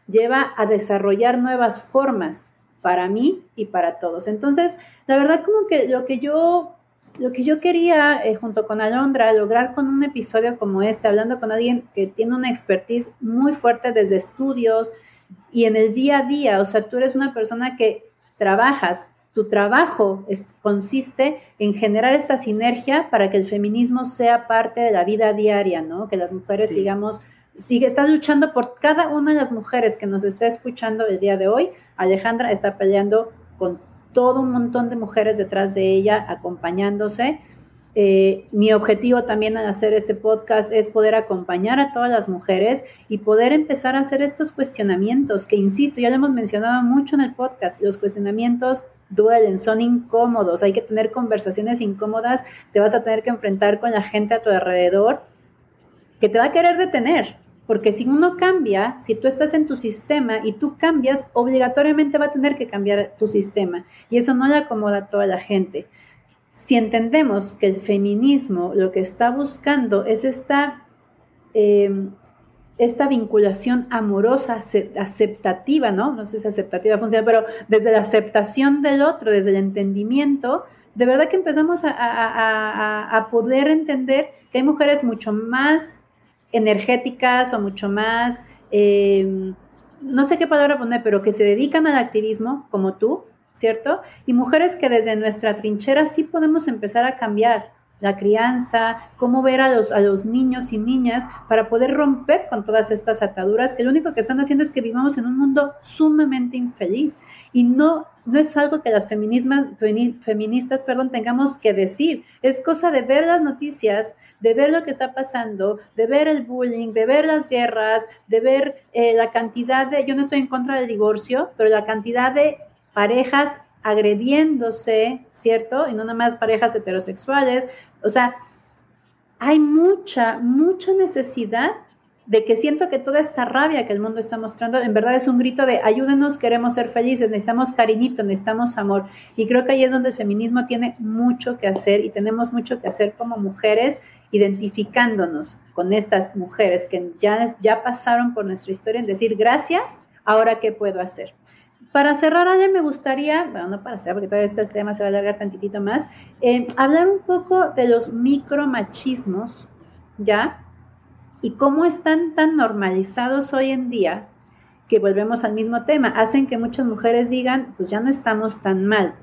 lleva a desarrollar nuevas formas para mí y para todos. Entonces, la verdad como que lo que yo, lo que yo quería eh, junto con Alondra lograr con un episodio como este, hablando con alguien que tiene una expertise muy fuerte desde estudios y en el día a día, o sea, tú eres una persona que trabajas, tu trabajo consiste en generar esta sinergia para que el feminismo sea parte de la vida diaria, ¿no? Que las mujeres sigamos sigue, está luchando por cada una de las mujeres que nos está escuchando el día de hoy. Alejandra está peleando con todo un montón de mujeres detrás de ella, acompañándose. Eh, mi objetivo también al hacer este podcast es poder acompañar a todas las mujeres y poder empezar a hacer estos cuestionamientos que, insisto, ya lo hemos mencionado mucho en el podcast, los cuestionamientos duelen, son incómodos, hay que tener conversaciones incómodas, te vas a tener que enfrentar con la gente a tu alrededor que te va a querer detener, porque si uno cambia, si tú estás en tu sistema y tú cambias, obligatoriamente va a tener que cambiar tu sistema. Y eso no le acomoda a toda la gente. Si entendemos que el feminismo lo que está buscando es esta, em, esta vinculación amorosa, aceptativa, ¿no? No sé si aceptativa funciona, pero desde la aceptación del otro, desde el entendimiento, de verdad que empezamos a poder entender que hay mujeres mucho más energéticas o mucho más, eh, no sé qué palabra poner, pero que se dedican al activismo, como tú, ¿cierto? Y mujeres que desde nuestra trinchera sí podemos empezar a cambiar la crianza, cómo ver a los, a los niños y niñas para poder romper con todas estas ataduras que lo único que están haciendo es que vivamos en un mundo sumamente infeliz y no, no es algo que las feminismas, feministas perdón, tengamos que decir, es cosa de ver las noticias, de ver lo que está pasando, de ver el bullying, de ver las guerras, de ver eh, la cantidad de, yo no estoy en contra del divorcio, pero la cantidad de parejas agrediéndose, ¿cierto? Y no nomás parejas heterosexuales, O sea, hay mucha, mucha necesidad de que siento que toda esta rabia que el mundo está mostrando, en verdad es un grito de ayúdenos, queremos ser felices, necesitamos cariñito, necesitamos amor. Y creo que ahí es donde el feminismo tiene mucho que hacer y tenemos mucho que hacer como mujeres, identificándonos con estas mujeres que ya, ya pasaron por nuestra historia en decir gracias, ahora qué puedo hacer. Para cerrar, Ale, me gustaría, bueno, no para cerrar, porque todo este tema se va a alargar tantitito más, eh, hablar un poco de los micromachismos, ¿ya? y cómo están tan normalizados hoy en día que volvemos al mismo tema, hacen que muchas mujeres digan, pues ya no estamos tan mal,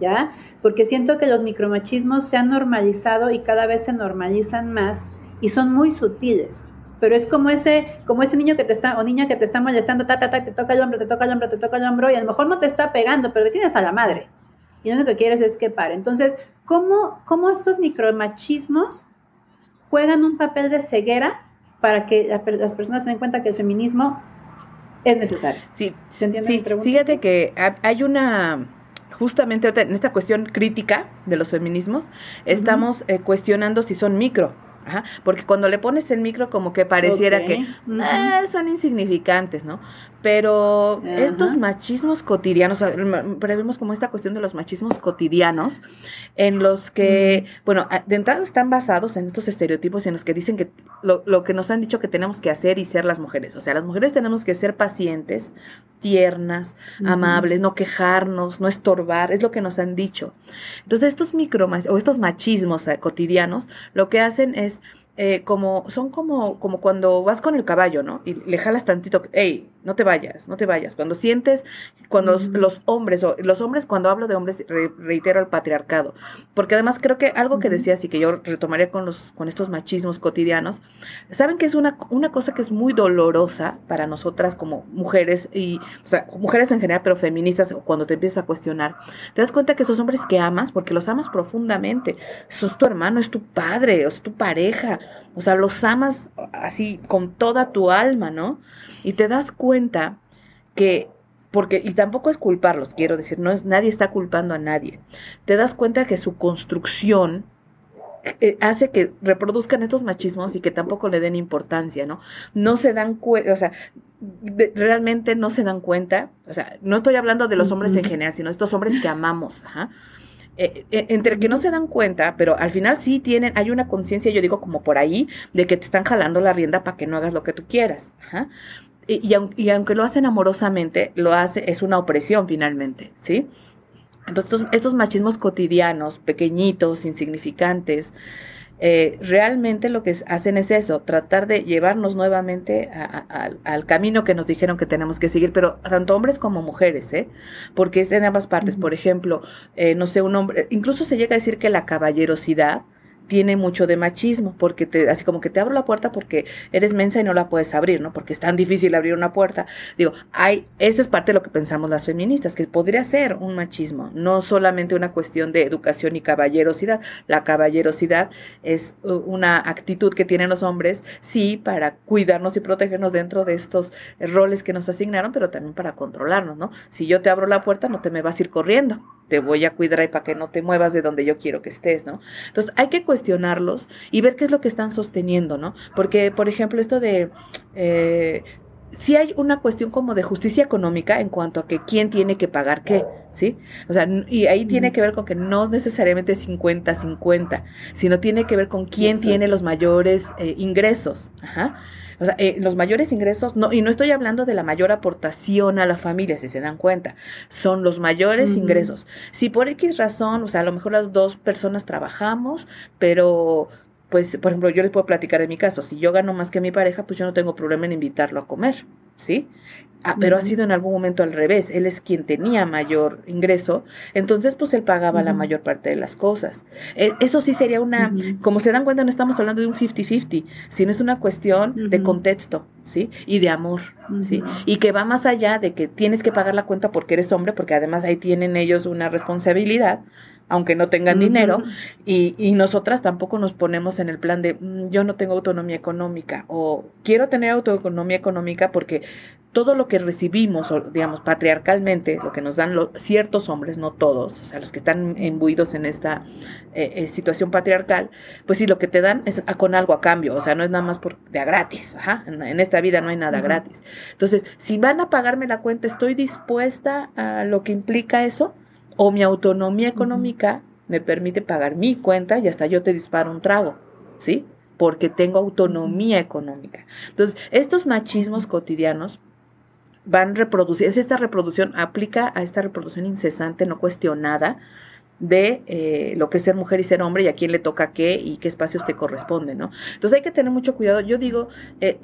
¿ya? Porque siento que los micromachismos se han normalizado y cada vez se normalizan más y son muy sutiles. Pero es como ese, como ese niño que te está, o niña que te está molestando, ta, ta, ta, te toca el hombro, te toca el hombro, te toca el hombro, y a lo mejor no te está pegando, pero te tienes a la madre. Y lo único que quieres es que pare. Entonces, ¿cómo, cómo estos micromachismos juegan un papel de ceguera para que las personas se den cuenta que el feminismo es necesario. Sí, ¿se entiende sí, Fíjate que hay una justamente en esta cuestión crítica de los feminismos, estamos eh, cuestionando si son micro Ajá, porque cuando le pones el micro como que pareciera que ah, son insignificantes, ¿no? Pero estos machismos cotidianos, pero vemos como esta cuestión de los machismos cotidianos, en los que, bueno, de entrada están basados en estos estereotipos en los que dicen que lo, lo que nos han dicho que tenemos que hacer y ser las mujeres. O sea, las mujeres tenemos que ser pacientes, tiernas, amables, no quejarnos, no estorbar, es lo que nos han dicho. Entonces, estos micro o estos machismos eh, cotidianos lo que hacen es eh, como, son como, como cuando vas con el caballo, ¿no? Y le jalas tantito, hey, no te vayas, no te vayas. Cuando sientes, cuando los hombres, o los hombres, cuando hablo de hombres, reitero el patriarcado. Porque además creo que algo que decías y que yo retomaría con los, con estos machismos cotidianos, saben que es una, una cosa que es muy dolorosa para nosotras como mujeres, y, o sea, mujeres en general, pero feministas, cuando te empiezas a cuestionar, te das cuenta que esos hombres que amas, porque los amas profundamente, sos tu hermano, es tu padre, es tu pareja, o sea, los amas así con toda tu alma, ¿no? Y te das cuenta que porque y tampoco es culparlos, quiero decir, no es nadie está culpando a nadie. Te das cuenta que su construcción eh, hace que reproduzcan estos machismos y que tampoco le den importancia, ¿no? No se dan cuenta, o sea, realmente no se dan cuenta, o sea, no estoy hablando de los hombres en general, sino de estos hombres que amamos, ajá. Eh, eh, entre que no se dan cuenta, pero al final sí tienen, hay una conciencia, yo digo como por ahí, de que te están jalando la rienda para que no hagas lo que tú quieras. Y, y, aunque lo hacen amorosamente, lo hace, es una opresión finalmente, ¿sí? Entonces, estos, estos machismos cotidianos, pequeñitos, insignificantes, eh, realmente lo que hacen es eso, tratar de llevarnos nuevamente al camino que nos dijeron que tenemos que seguir, pero tanto hombres como mujeres, ¿eh? porque es en ambas partes. Por ejemplo, eh, no sé, un hombre, incluso se llega a decir que la caballerosidad tiene mucho de machismo, porque te, así como que te abro la puerta porque eres mensa y no la puedes abrir, ¿no? Porque es tan difícil abrir una puerta. Digo, hay, eso es parte de lo que pensamos las feministas, que podría ser un machismo, no solamente una cuestión de educación y caballerosidad. La caballerosidad es una actitud que tienen los hombres, sí, para cuidarnos y protegernos dentro de estos roles que nos asignaron, pero también para controlarnos, ¿no? Si yo te abro la puerta, no te me vas a ir corriendo te voy a cuidar ahí para que no te muevas de donde yo quiero que estés, ¿no? Entonces hay que cuestionarlos y ver qué es lo que están sosteniendo, ¿no? Porque, por ejemplo, esto de... Eh, si hay una cuestión como de justicia económica en cuanto a que quién tiene que pagar qué, ¿sí? O sea, y ahí tiene que ver con que no necesariamente 50-50, sino tiene que ver con quién tiene los mayores eh, ingresos. Ajá. O sea, eh, los mayores ingresos, no, y no estoy hablando de la mayor aportación a la familia, si se dan cuenta, son los mayores ingresos. Si por X razón, o sea, a lo mejor las dos personas trabajamos, pero pues, por ejemplo, yo les puedo platicar de mi caso. Si yo gano más que mi pareja, pues yo no tengo problema en invitarlo a comer, ¿sí? Ah, pero ha sido en algún momento al revés. Él es quien tenía mayor ingreso, entonces pues él pagaba la mayor parte de las cosas. E, eso sí sería una, como se dan cuenta, no estamos hablando de un 50-50, sino es una cuestión de contexto, ¿sí? Y de amor, ¿sí? Y que va más allá de que tienes que pagar la cuenta porque eres hombre, porque además ahí tienen ellos una responsabilidad, aunque no tengan dinero, y, y, nosotras tampoco nos ponemos en el plan de mm, yo no tengo autonomía económica o quiero tener autonomía económica porque todo lo que recibimos, digamos, patriarcalmente, lo que nos dan los, ciertos hombres, no todos, o sea, los que están imbuidos en esta eh, eh, situación patriarcal, pues sí, lo que te dan es con algo a cambio, o sea, no es nada más por, de a gratis, ajá, en, esta vida no hay nada gratis. Entonces, si van a pagarme la cuenta, ¿estoy dispuesta a lo que implica eso? ¿O mi autonomía económica me permite pagar mi cuenta y hasta yo te disparo un trago? ¿Sí? porque tengo autonomía económica. Entonces, estos machismos cotidianos van reproduciendo, es esta reproducción, aplica a esta reproducción incesante, no cuestionada, de eh, lo que es ser mujer y ser hombre y a quién le toca qué y qué espacios te corresponden, ¿no? Entonces hay que tener mucho cuidado. Yo digo, eh,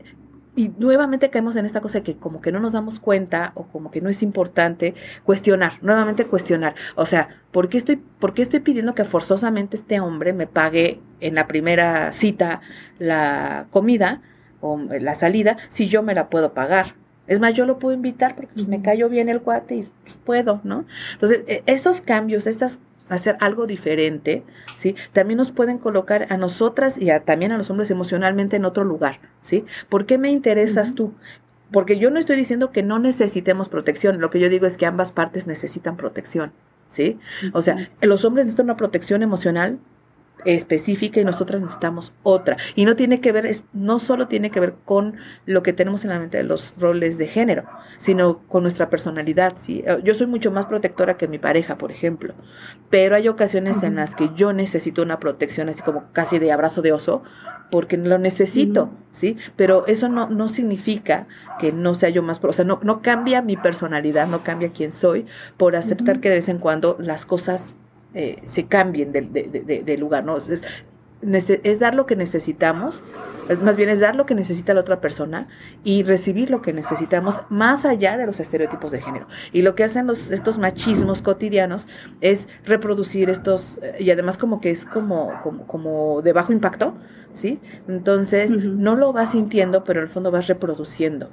y nuevamente caemos en esta cosa de que como que no nos damos cuenta o como que no es importante cuestionar, nuevamente cuestionar. O sea, ¿por qué estoy, por qué estoy pidiendo que forzosamente este hombre me pague en la primera cita la comida o la salida si yo me la puedo pagar? Es más, yo lo puedo invitar porque pues, me cayó bien el cuate y pues, puedo, ¿no? Entonces, e, estos cambios, estas hacer algo diferente, ¿sí? También nos pueden colocar a nosotras y también a los hombres emocionalmente en otro lugar, ¿sí? ¿Por qué me interesas tú? Porque yo no estoy diciendo que no necesitemos protección, lo que yo digo es que ambas partes necesitan protección, ¿sí? O sea, los hombres necesitan una protección emocional específica y nosotros necesitamos otra. Y no tiene que ver, es, no solo tiene que ver con lo que tenemos en la mente de los roles de género, sino con nuestra personalidad. ¿sí? Eh, yo soy mucho más protectora que mi pareja, por ejemplo, pero hay ocasiones en las que yo necesito una protección así como casi de abrazo de oso, porque lo necesito, ¿sí? Pero eso no, no significa que no sea yo más, o sea, no, no cambia mi personalidad, no cambia quién soy por aceptar que de vez en cuando las cosas eh, se cambien de, de, de, lugar, ¿no? Es, es, dar lo que necesitamos, más bien es dar lo que necesita la otra persona y recibir lo que necesitamos más allá de los estereotipos de género. Y lo que hacen los, estos machismos cotidianos es reproducir estos, y además como que es como, como, como de bajo impacto, ¿sí? Entonces, no lo vas sintiendo, pero en el fondo vas reproduciendo.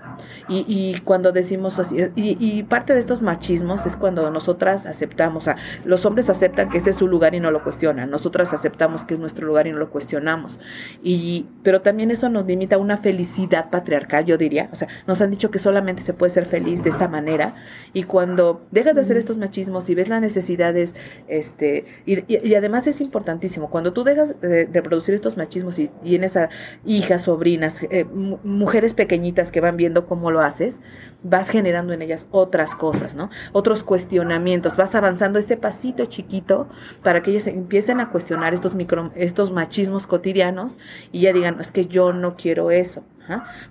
Y, y cuando decimos así, y, y, parte de estos machismos es cuando nosotras aceptamos, o sea, los hombres aceptan que ese es su lugar y no lo cuestionan, nosotras aceptamos que es nuestro lugar y no lo cuestionamos. Y, pero también eso nos limita a una felicidad patriarcal, yo diría, o sea, nos han dicho que solamente se puede ser feliz de esta manera, y cuando dejas de hacer estos machismos y ves las necesidades, este, y, y además es importantísimo, cuando tú dejas de, de producir estos machismos y tienes a hijas, sobrinas, eh, mujeres pequeñitas que van viendo cómo lo haces, vas generando en ellas otras cosas, ¿no? Otros cuestionamientos, vas avanzando este pasito chiquito para que ellas empiecen a cuestionar estos micro, estos machismos cotidianos y ya digan, es que yo no quiero eso.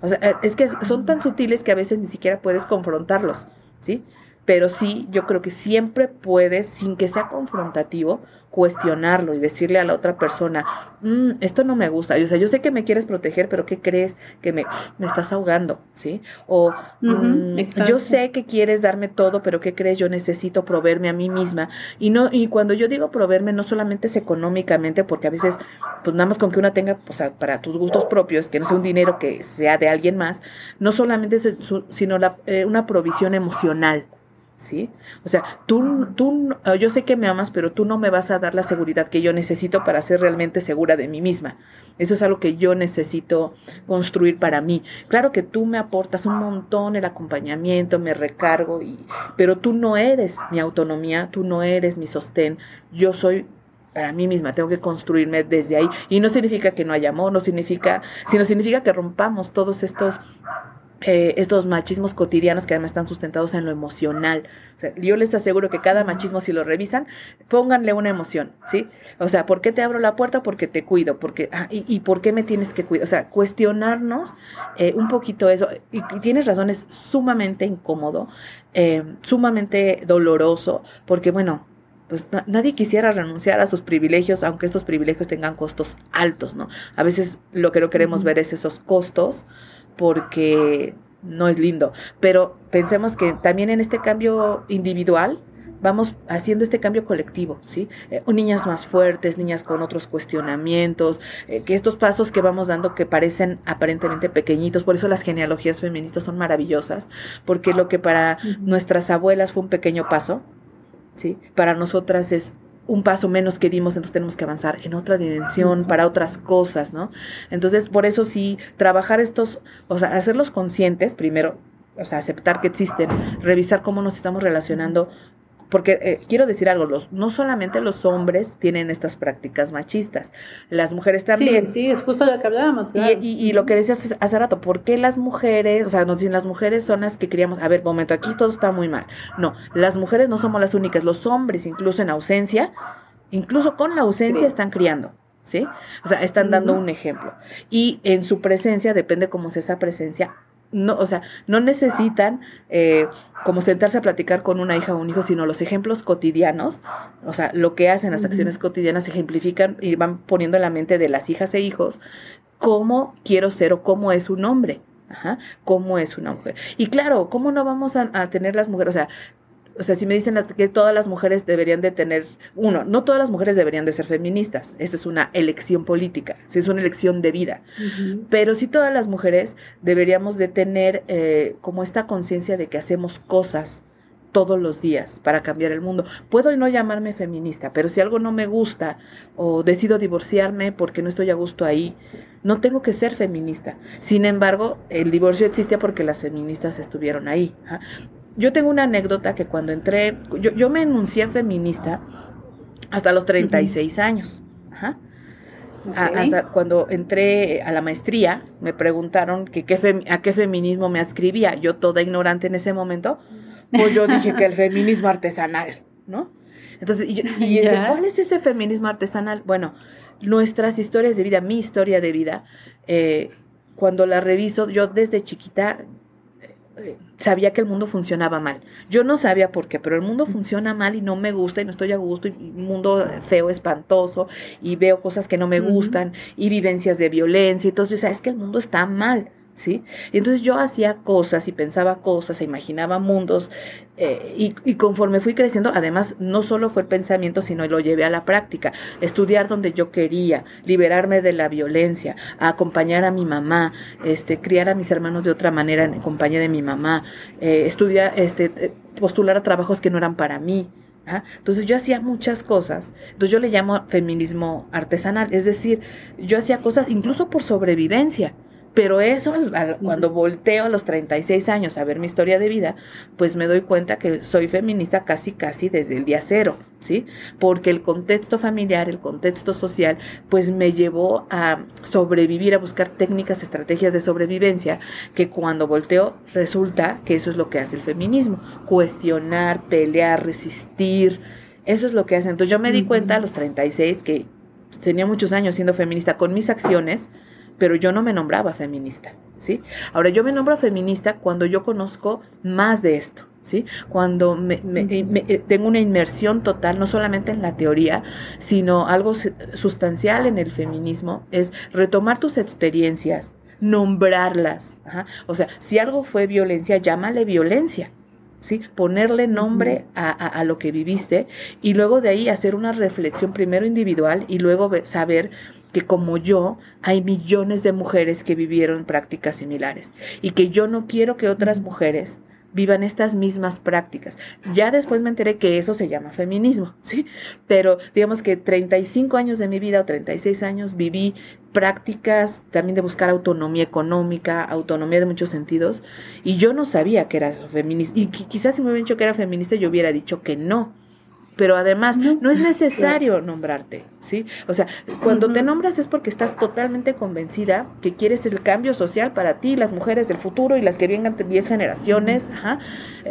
O sea, eh, es que son tan sutiles que a veces ni siquiera puedes confrontarlos, ¿sí? Pero sí, yo creo que siempre puedes, sin que sea confrontativo, cuestionarlo y decirle a la otra persona, mm, esto no me gusta, o sea, yo sé que me quieres proteger, pero ¿qué crees? Que me, me estás ahogando, ¿sí? O mm, yo sé que quieres darme todo, pero ¿qué crees? Yo necesito proveerme a mí misma. Y no y cuando yo digo proveerme, no solamente es económicamente, porque a veces, pues nada más con que una tenga, o sea, para tus gustos propios, que no sea un dinero que sea de alguien más, no solamente es, sino la, eh, una provisión emocional. ¿Sí? O sea, tú, tú, yo sé que me amas, pero tú no me vas a dar la seguridad que yo necesito para ser realmente segura de mí misma. Eso es algo que yo necesito construir para mí. Claro que tú me aportas un montón el acompañamiento, me recargo, pero tú no eres mi autonomía, tú no eres mi sostén. Yo soy para mí misma, tengo que construirme desde ahí. Y no significa que no haya amor, no significa, sino significa que rompamos todos estos eh, estos machismos cotidianos que además están sustentados en lo emocional. yo les aseguro que cada machismo, si lo revisan, pónganle una emoción, ¿sí? O sea, ¿por qué te abro la puerta? Porque te cuido, porque, ah, y, por qué me tienes que cuidar? O sea, cuestionarnos eh, un poquito eso. Y, tienes razón, es sumamente incómodo, eh, sumamente doloroso, porque bueno, pues nadie quisiera renunciar a sus privilegios, aunque estos privilegios tengan costos altos, ¿no? A veces lo que no queremos ver es esos costos porque no es lindo. Pero pensemos que también en este cambio individual vamos haciendo este cambio colectivo, ¿sí? Eh, niñas más fuertes, niñas con otros cuestionamientos, eh, que estos pasos que vamos dando que parecen aparentemente pequeñitos, por eso las genealogías feministas son maravillosas, porque lo que para nuestras abuelas fue un pequeño paso, ¿sí? Para nosotras es un paso menos que dimos, entonces tenemos que avanzar en otra dimensión para otras cosas, ¿no? Entonces, por eso sí, trabajar estos, o sea, hacerlos conscientes, primero, o sea, aceptar que existen, revisar cómo nos estamos relacionando porque eh, quiero decir algo, los, no solamente los hombres tienen estas prácticas machistas, las mujeres también. Sí, sí, es justo lo que hablábamos. Claro. Y, y, lo que decías hace rato, ¿por qué las mujeres, o sea, nos dicen las mujeres son las que queríamos, a ver, momento, aquí todo está muy mal. No, las mujeres no somos las únicas, los hombres, incluso en ausencia, incluso con la ausencia, están criando. ¿Sí? O sea, están dando un ejemplo. Y en su presencia, depende cómo sea esa presencia, no, o sea, no necesitan eh, como sentarse a platicar con una hija o un hijo, sino los ejemplos cotidianos, o sea, lo que hacen, las acciones cotidianas ejemplifican y van poniendo en la mente de las hijas e hijos cómo quiero ser o cómo es un hombre. Ajá, cómo es una mujer. Y claro, ¿cómo no vamos a, a tener las mujeres? O sea, o sea, si me dicen que todas las mujeres deberían de tener, uno, no todas las mujeres deberían de ser feministas, esa es una elección política, es una elección de vida, pero sí todas las mujeres deberíamos de tener eh, como esta conciencia de que hacemos cosas todos los días para cambiar el mundo. Puedo no llamarme feminista, pero si algo no me gusta o decido divorciarme porque no estoy a gusto ahí, no tengo que ser feminista. Sin embargo, el divorcio existe porque las feministas estuvieron ahí yo tengo una anécdota que cuando entré, yo, yo me enuncié feminista hasta los 36 años. Ajá. hasta cuando entré a la maestría, me preguntaron que qué a qué feminismo me adscribía. Yo toda ignorante en ese momento, pues yo dije que el feminismo artesanal, ¿no? Entonces, y, dije, ¿cuál es ese feminismo artesanal? Bueno, nuestras historias de vida, mi historia de vida, eh, cuando la reviso, yo desde chiquita sabía que el mundo funcionaba mal. Yo no sabía por qué, pero el mundo funciona mal y no me gusta y no estoy a gusto y un mundo feo, espantoso y veo cosas que no me gustan y vivencias de violencia. Entonces, sabes que el mundo está mal. ¿Sí? Y entonces yo hacía cosas y pensaba cosas e imaginaba mundos eh, y, conforme fui creciendo, además no solo fue el pensamiento, sino lo llevé a la práctica, estudiar donde yo quería, liberarme de la violencia, acompañar a mi mamá, este, criar a mis hermanos de otra manera en compañía de mi mamá, eh, estudiar, este, eh, postular a trabajos que no eran para mí. Entonces yo hacía muchas cosas. Entonces yo le llamo feminismo artesanal, es decir, yo hacía cosas incluso por sobrevivencia. Pero eso, cuando volteo a los 36 años a ver mi historia de vida, pues me doy cuenta que soy feminista casi, casi desde el día cero, ¿sí? Porque el contexto familiar, el contexto social, pues me llevó a sobrevivir, a buscar técnicas, estrategias de sobrevivencia, que cuando volteo resulta que eso es lo que hace el feminismo, cuestionar, pelear, resistir, eso es lo que hace. Entonces yo me di cuenta a los 36 que tenía muchos años siendo feminista con mis acciones, pero yo no me nombraba feminista, ¿sí? Ahora yo me nombro feminista cuando yo conozco más de esto, ¿sí? Cuando me, eh, tengo una inmersión total, no solamente en la teoría, sino algo sustancial en el feminismo, es retomar tus experiencias, nombrarlas. O sea, si algo fue violencia, llámale violencia. ¿Sí? Ponerle nombre a, a, lo que viviste y luego de ahí hacer una reflexión primero individual y luego saber que como yo hay millones de mujeres que vivieron prácticas similares y que yo no quiero que otras mujeres vivan estas mismas prácticas. Ya después me enteré que eso se llama feminismo, ¿sí? Pero digamos que 35 años de mi vida o 36 años viví prácticas también de buscar autonomía económica, autonomía de muchos sentidos, y yo no sabía que era feminista. Y quizás si me hubieran dicho que era feminista, yo hubiera dicho que no pero además no, es necesario nombrarte, ¿sí? O sea, cuando te nombras es porque estás totalmente convencida que quieres el cambio social para ti, las mujeres del futuro y las que vengan 10 generaciones, ajá.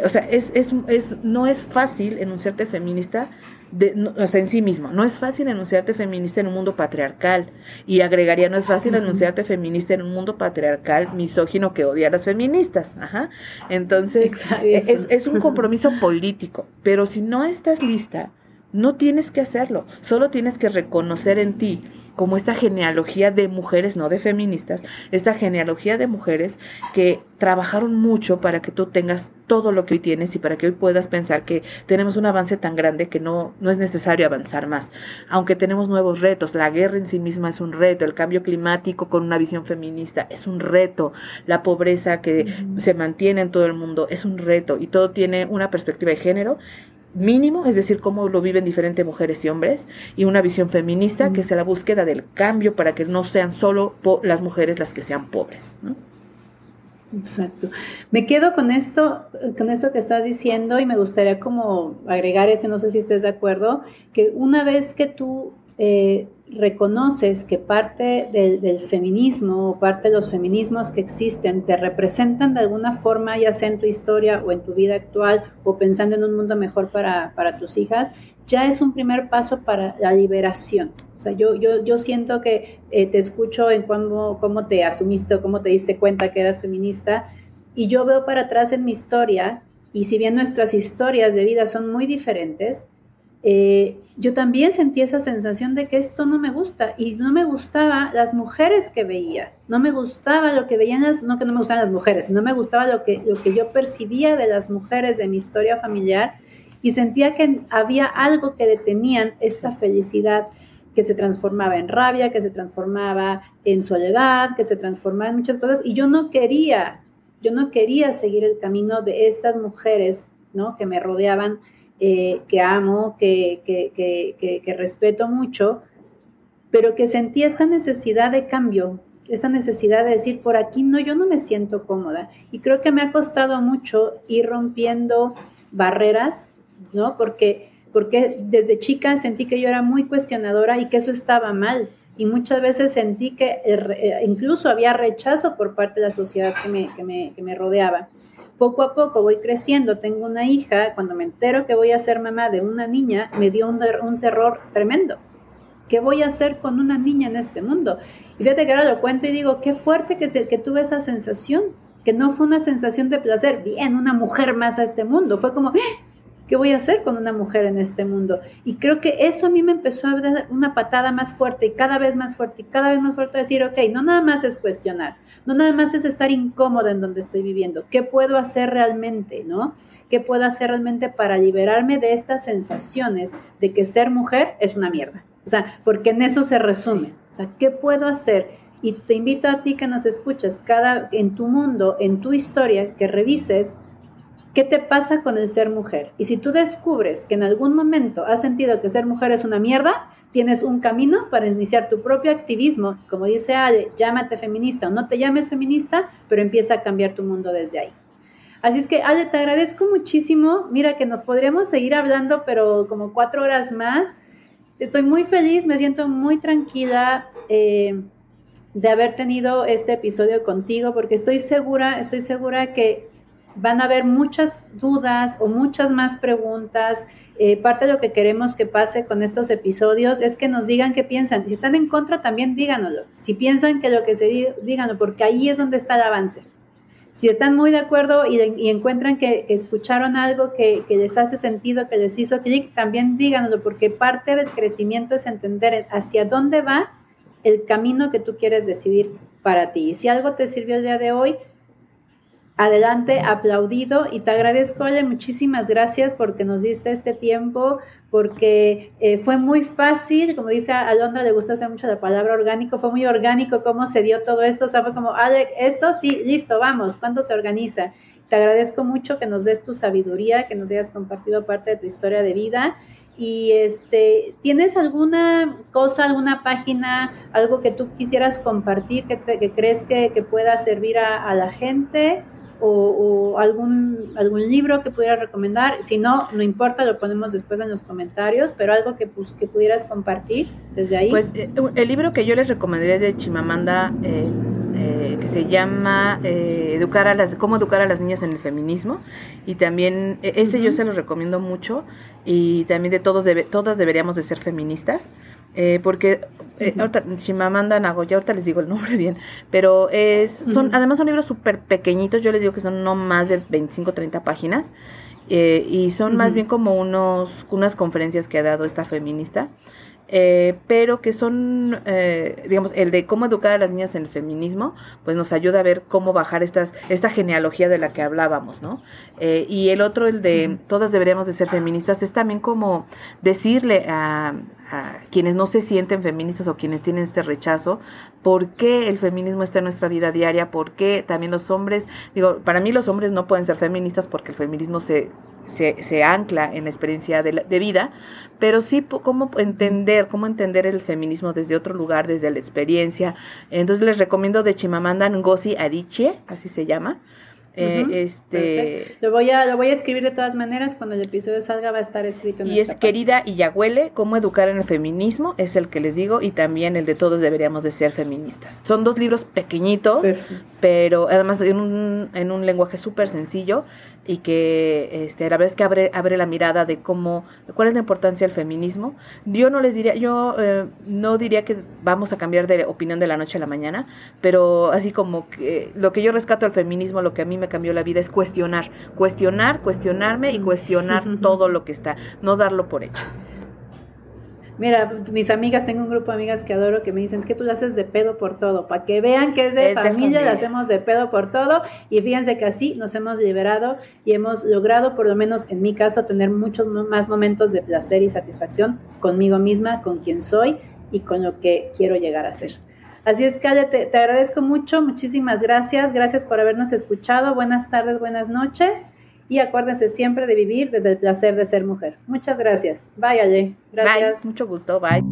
O sea, es, es, es, no es fácil enunciarte feminista de, o sea, en sí mismo. No es fácil enunciarte feminista en un mundo patriarcal. Y agregaría, no es fácil enunciarte feminista en un mundo patriarcal misógino que odia a las feministas. Ajá. Entonces, es, es, un compromiso político. Pero si no estás lista, no tienes que hacerlo. Solo tienes que reconocer en ti como esta genealogía de mujeres, no de feministas, esta genealogía de mujeres que trabajaron mucho para que tú tengas todo lo que hoy tienes y para que hoy puedas pensar que tenemos un avance tan grande que no, no es necesario avanzar más. Aunque tenemos nuevos retos, la guerra en sí misma es un reto, el cambio climático con una visión feminista es un reto, la pobreza que se mantiene en todo el mundo es un reto y todo tiene una perspectiva de género mínimo, es decir, cómo lo viven diferentes mujeres y hombres, y una visión feminista que es la búsqueda del cambio para que no sean solo las mujeres las que sean pobres. Exacto. Me quedo con esto, con esto que estás diciendo y me gustaría como agregar esto, no sé si estés de acuerdo, que una vez que tú eh, reconoces que parte del, feminismo o parte de los feminismos que existen te representan de alguna forma, ya sea en tu historia o en tu vida actual o pensando en un mundo mejor para, tus hijas, ya es un primer paso para la liberación. O sea, yo, yo, yo siento que eh, te escucho en cómo, cómo te asumiste o cómo te diste cuenta que eras feminista y yo veo para atrás en mi historia y si bien nuestras historias de vida son muy diferentes, eh, yo también sentí esa sensación de que esto no me gusta y no me gustaba las mujeres que veía, no me gustaba lo que veían las, no que no me gustaban las mujeres, sino me gustaba lo que, lo que yo percibía de las mujeres de mi historia familiar y sentía que había algo que detenían esta felicidad que se transformaba en rabia, que se transformaba en soledad, que se transformaba en muchas cosas y yo no quería, yo no quería seguir el camino de estas mujeres, ¿no? Que me rodeaban eh, que amo, que, que, respeto mucho, pero que sentí esta necesidad de cambio, esta necesidad de decir, por aquí no, yo no me siento cómoda. Y creo que me ha costado mucho ir rompiendo barreras, ¿no? Porque, porque desde chica sentí que yo era muy cuestionadora y que eso estaba mal. Y muchas veces sentí que eh, incluso había rechazo por parte de la sociedad que me, que me, que me rodeaba poco a poco voy creciendo, tengo una hija, cuando me entero que voy a ser mamá de una niña, me dio un, terror tremendo. ¿Qué voy a hacer con una niña en este mundo? Y fíjate que ahora lo cuento y digo, qué fuerte que, que tuve esa sensación, que no fue una sensación de placer, bien, una mujer más a este mundo, fue como, ¡Ah! ¿Qué voy a hacer con una mujer en este mundo? Y creo que eso a mí me empezó a dar una patada más fuerte y cada vez más fuerte y cada vez más fuerte a decir, ok, no nada más es cuestionar, no nada más es estar incómoda en donde estoy viviendo, ¿qué puedo hacer realmente, no? ¿Qué puedo hacer realmente para liberarme de estas sensaciones de que ser mujer es una mierda? O sea, porque en eso se resume. O sea, ¿qué puedo hacer? Y te invito a ti que nos escuchas cada en tu mundo, en tu historia, que revises ¿Qué te pasa con el ser mujer? Y si tú descubres que en algún momento has sentido que ser mujer es una mierda, tienes un camino para iniciar tu propio activismo. Como dice Ale, llámate feminista o no te llames feminista, pero empieza a cambiar tu mundo desde ahí. Así es que, Ale, te agradezco muchísimo. Mira que nos podríamos seguir hablando, pero como cuatro horas más. Estoy muy feliz, me siento muy tranquila eh, de haber tenido este episodio contigo, porque estoy segura, estoy segura que van a haber muchas dudas o muchas más preguntas. Eh, parte de lo que queremos que pase con estos episodios es que nos digan qué piensan. Si están en contra, también díganoslo. Si piensan que lo que se diga, díganlo, porque ahí es donde está el avance. Si están muy de acuerdo y, encuentran que, escucharon algo que, que, les hace sentido, que les hizo clic, también díganoslo, porque parte del crecimiento es entender hacia dónde va el camino que tú quieres decidir para ti. Y si algo te sirvió el día de hoy, adelante, aplaudido y te agradezco, oye, muchísimas gracias porque nos diste este tiempo, porque eh, fue muy fácil, como dice Alondra, le gusta usar mucho la palabra orgánico, fue muy orgánico cómo se dio todo esto, o sea, fue como, Alex, esto sí, listo, vamos, ¿cuándo se organiza? Te agradezco mucho que nos des tu sabiduría, que nos hayas compartido parte de tu historia de vida. Y este, ¿tienes alguna cosa, alguna página, algo que tú quisieras compartir que, que crees que, que, pueda servir a, a la gente? O, algún, algún libro que pudiera recomendar. Si no, no importa, lo ponemos después en los comentarios, pero algo que, pues, que pudieras compartir desde ahí. Pues eh, el libro que yo les recomendaría es de Chimamanda, eh, eh, que se llama educar a las, Cómo educar a las niñas en el feminismo. Y también, e, ese yo se lo recomiendo mucho. Y también de todos, debe, todas deberíamos de ser feministas. Eh, porque eh, ahorita, Chimamanda Nagoya, ahorita les digo el nombre bien, pero es, son, además son libros súper pequeñitos, yo les digo que son no más de 25, 30 páginas, eh, y son más bien como unos, unas conferencias que ha dado esta feminista. Eh, pero que son, eh, digamos, el de cómo educar a las niñas en el feminismo, pues nos ayuda a ver cómo bajar estas, esta genealogía de la que hablábamos, ¿no? Eh, y el otro, el de todas deberíamos de ser feministas, es también como decirle a, a quienes no se sienten feministas o quienes tienen este rechazo, por qué el feminismo está en nuestra vida diaria, por qué también los hombres, digo, para mí los hombres no pueden ser feministas porque el feminismo se se, ancla en la experiencia de, de vida, pero sí cómo entender, cómo entender el feminismo desde otro lugar, desde la experiencia. Entonces les recomiendo de Chimamanda Ngozi Adichie, así se llama, eh, este lo voy a lo voy a escribir de todas maneras cuando el episodio salga va a estar escrito en y es querida y huele cómo educar en el feminismo es el que les digo y también el de todos deberíamos de ser feministas. Son dos libros pequeñitos pero además en un, en un lenguaje súper sencillo y que este, la vez que abre, abre la mirada de cómo, cuál es la importancia del feminismo. Yo no les diría, yo eh, no diría que vamos a cambiar de opinión de la noche a la mañana, pero así como que lo que yo rescato del feminismo, lo que a mí me cambió la vida es cuestionar, cuestionar, cuestionarme y cuestionar todo lo que está, no darlo por hecho. Mira, mis amigas, tengo un grupo de amigas que adoro que me dicen, es que tú lo haces de pedo por todo, para que vean que es de, familia, lo hacemos de pedo por todo, y fíjense que así nos hemos liberado y hemos logrado, por lo menos en mi caso, tener muchos más momentos de placer y satisfacción conmigo misma, con quien soy y con lo que quiero llegar a ser. Así es, Calle, te, te agradezco mucho, muchísimas gracias, gracias por habernos escuchado, buenas tardes, buenas noches y acuérdense siempre de vivir desde el placer de ser mujer. Muchas gracias. Bye, Ale. Gracias. Bye. Mucho gusto. Bye.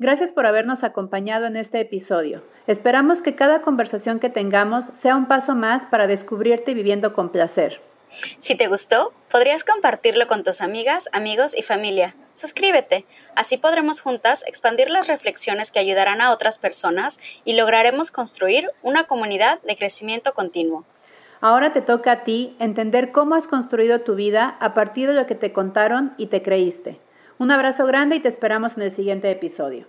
Gracias por habernos acompañado en este episodio. Esperamos que cada conversación que tengamos sea un paso más para descubrirte viviendo con placer. Si te gustó, podrías compartirlo con tus amigas, amigos y familia. Suscríbete, así podremos juntas expandir las reflexiones que ayudarán a otras personas y lograremos construir una comunidad de crecimiento continuo. Ahora te toca a ti entender cómo has construido tu vida a partir de lo que te contaron y te creíste. Un abrazo grande y te esperamos en el siguiente episodio.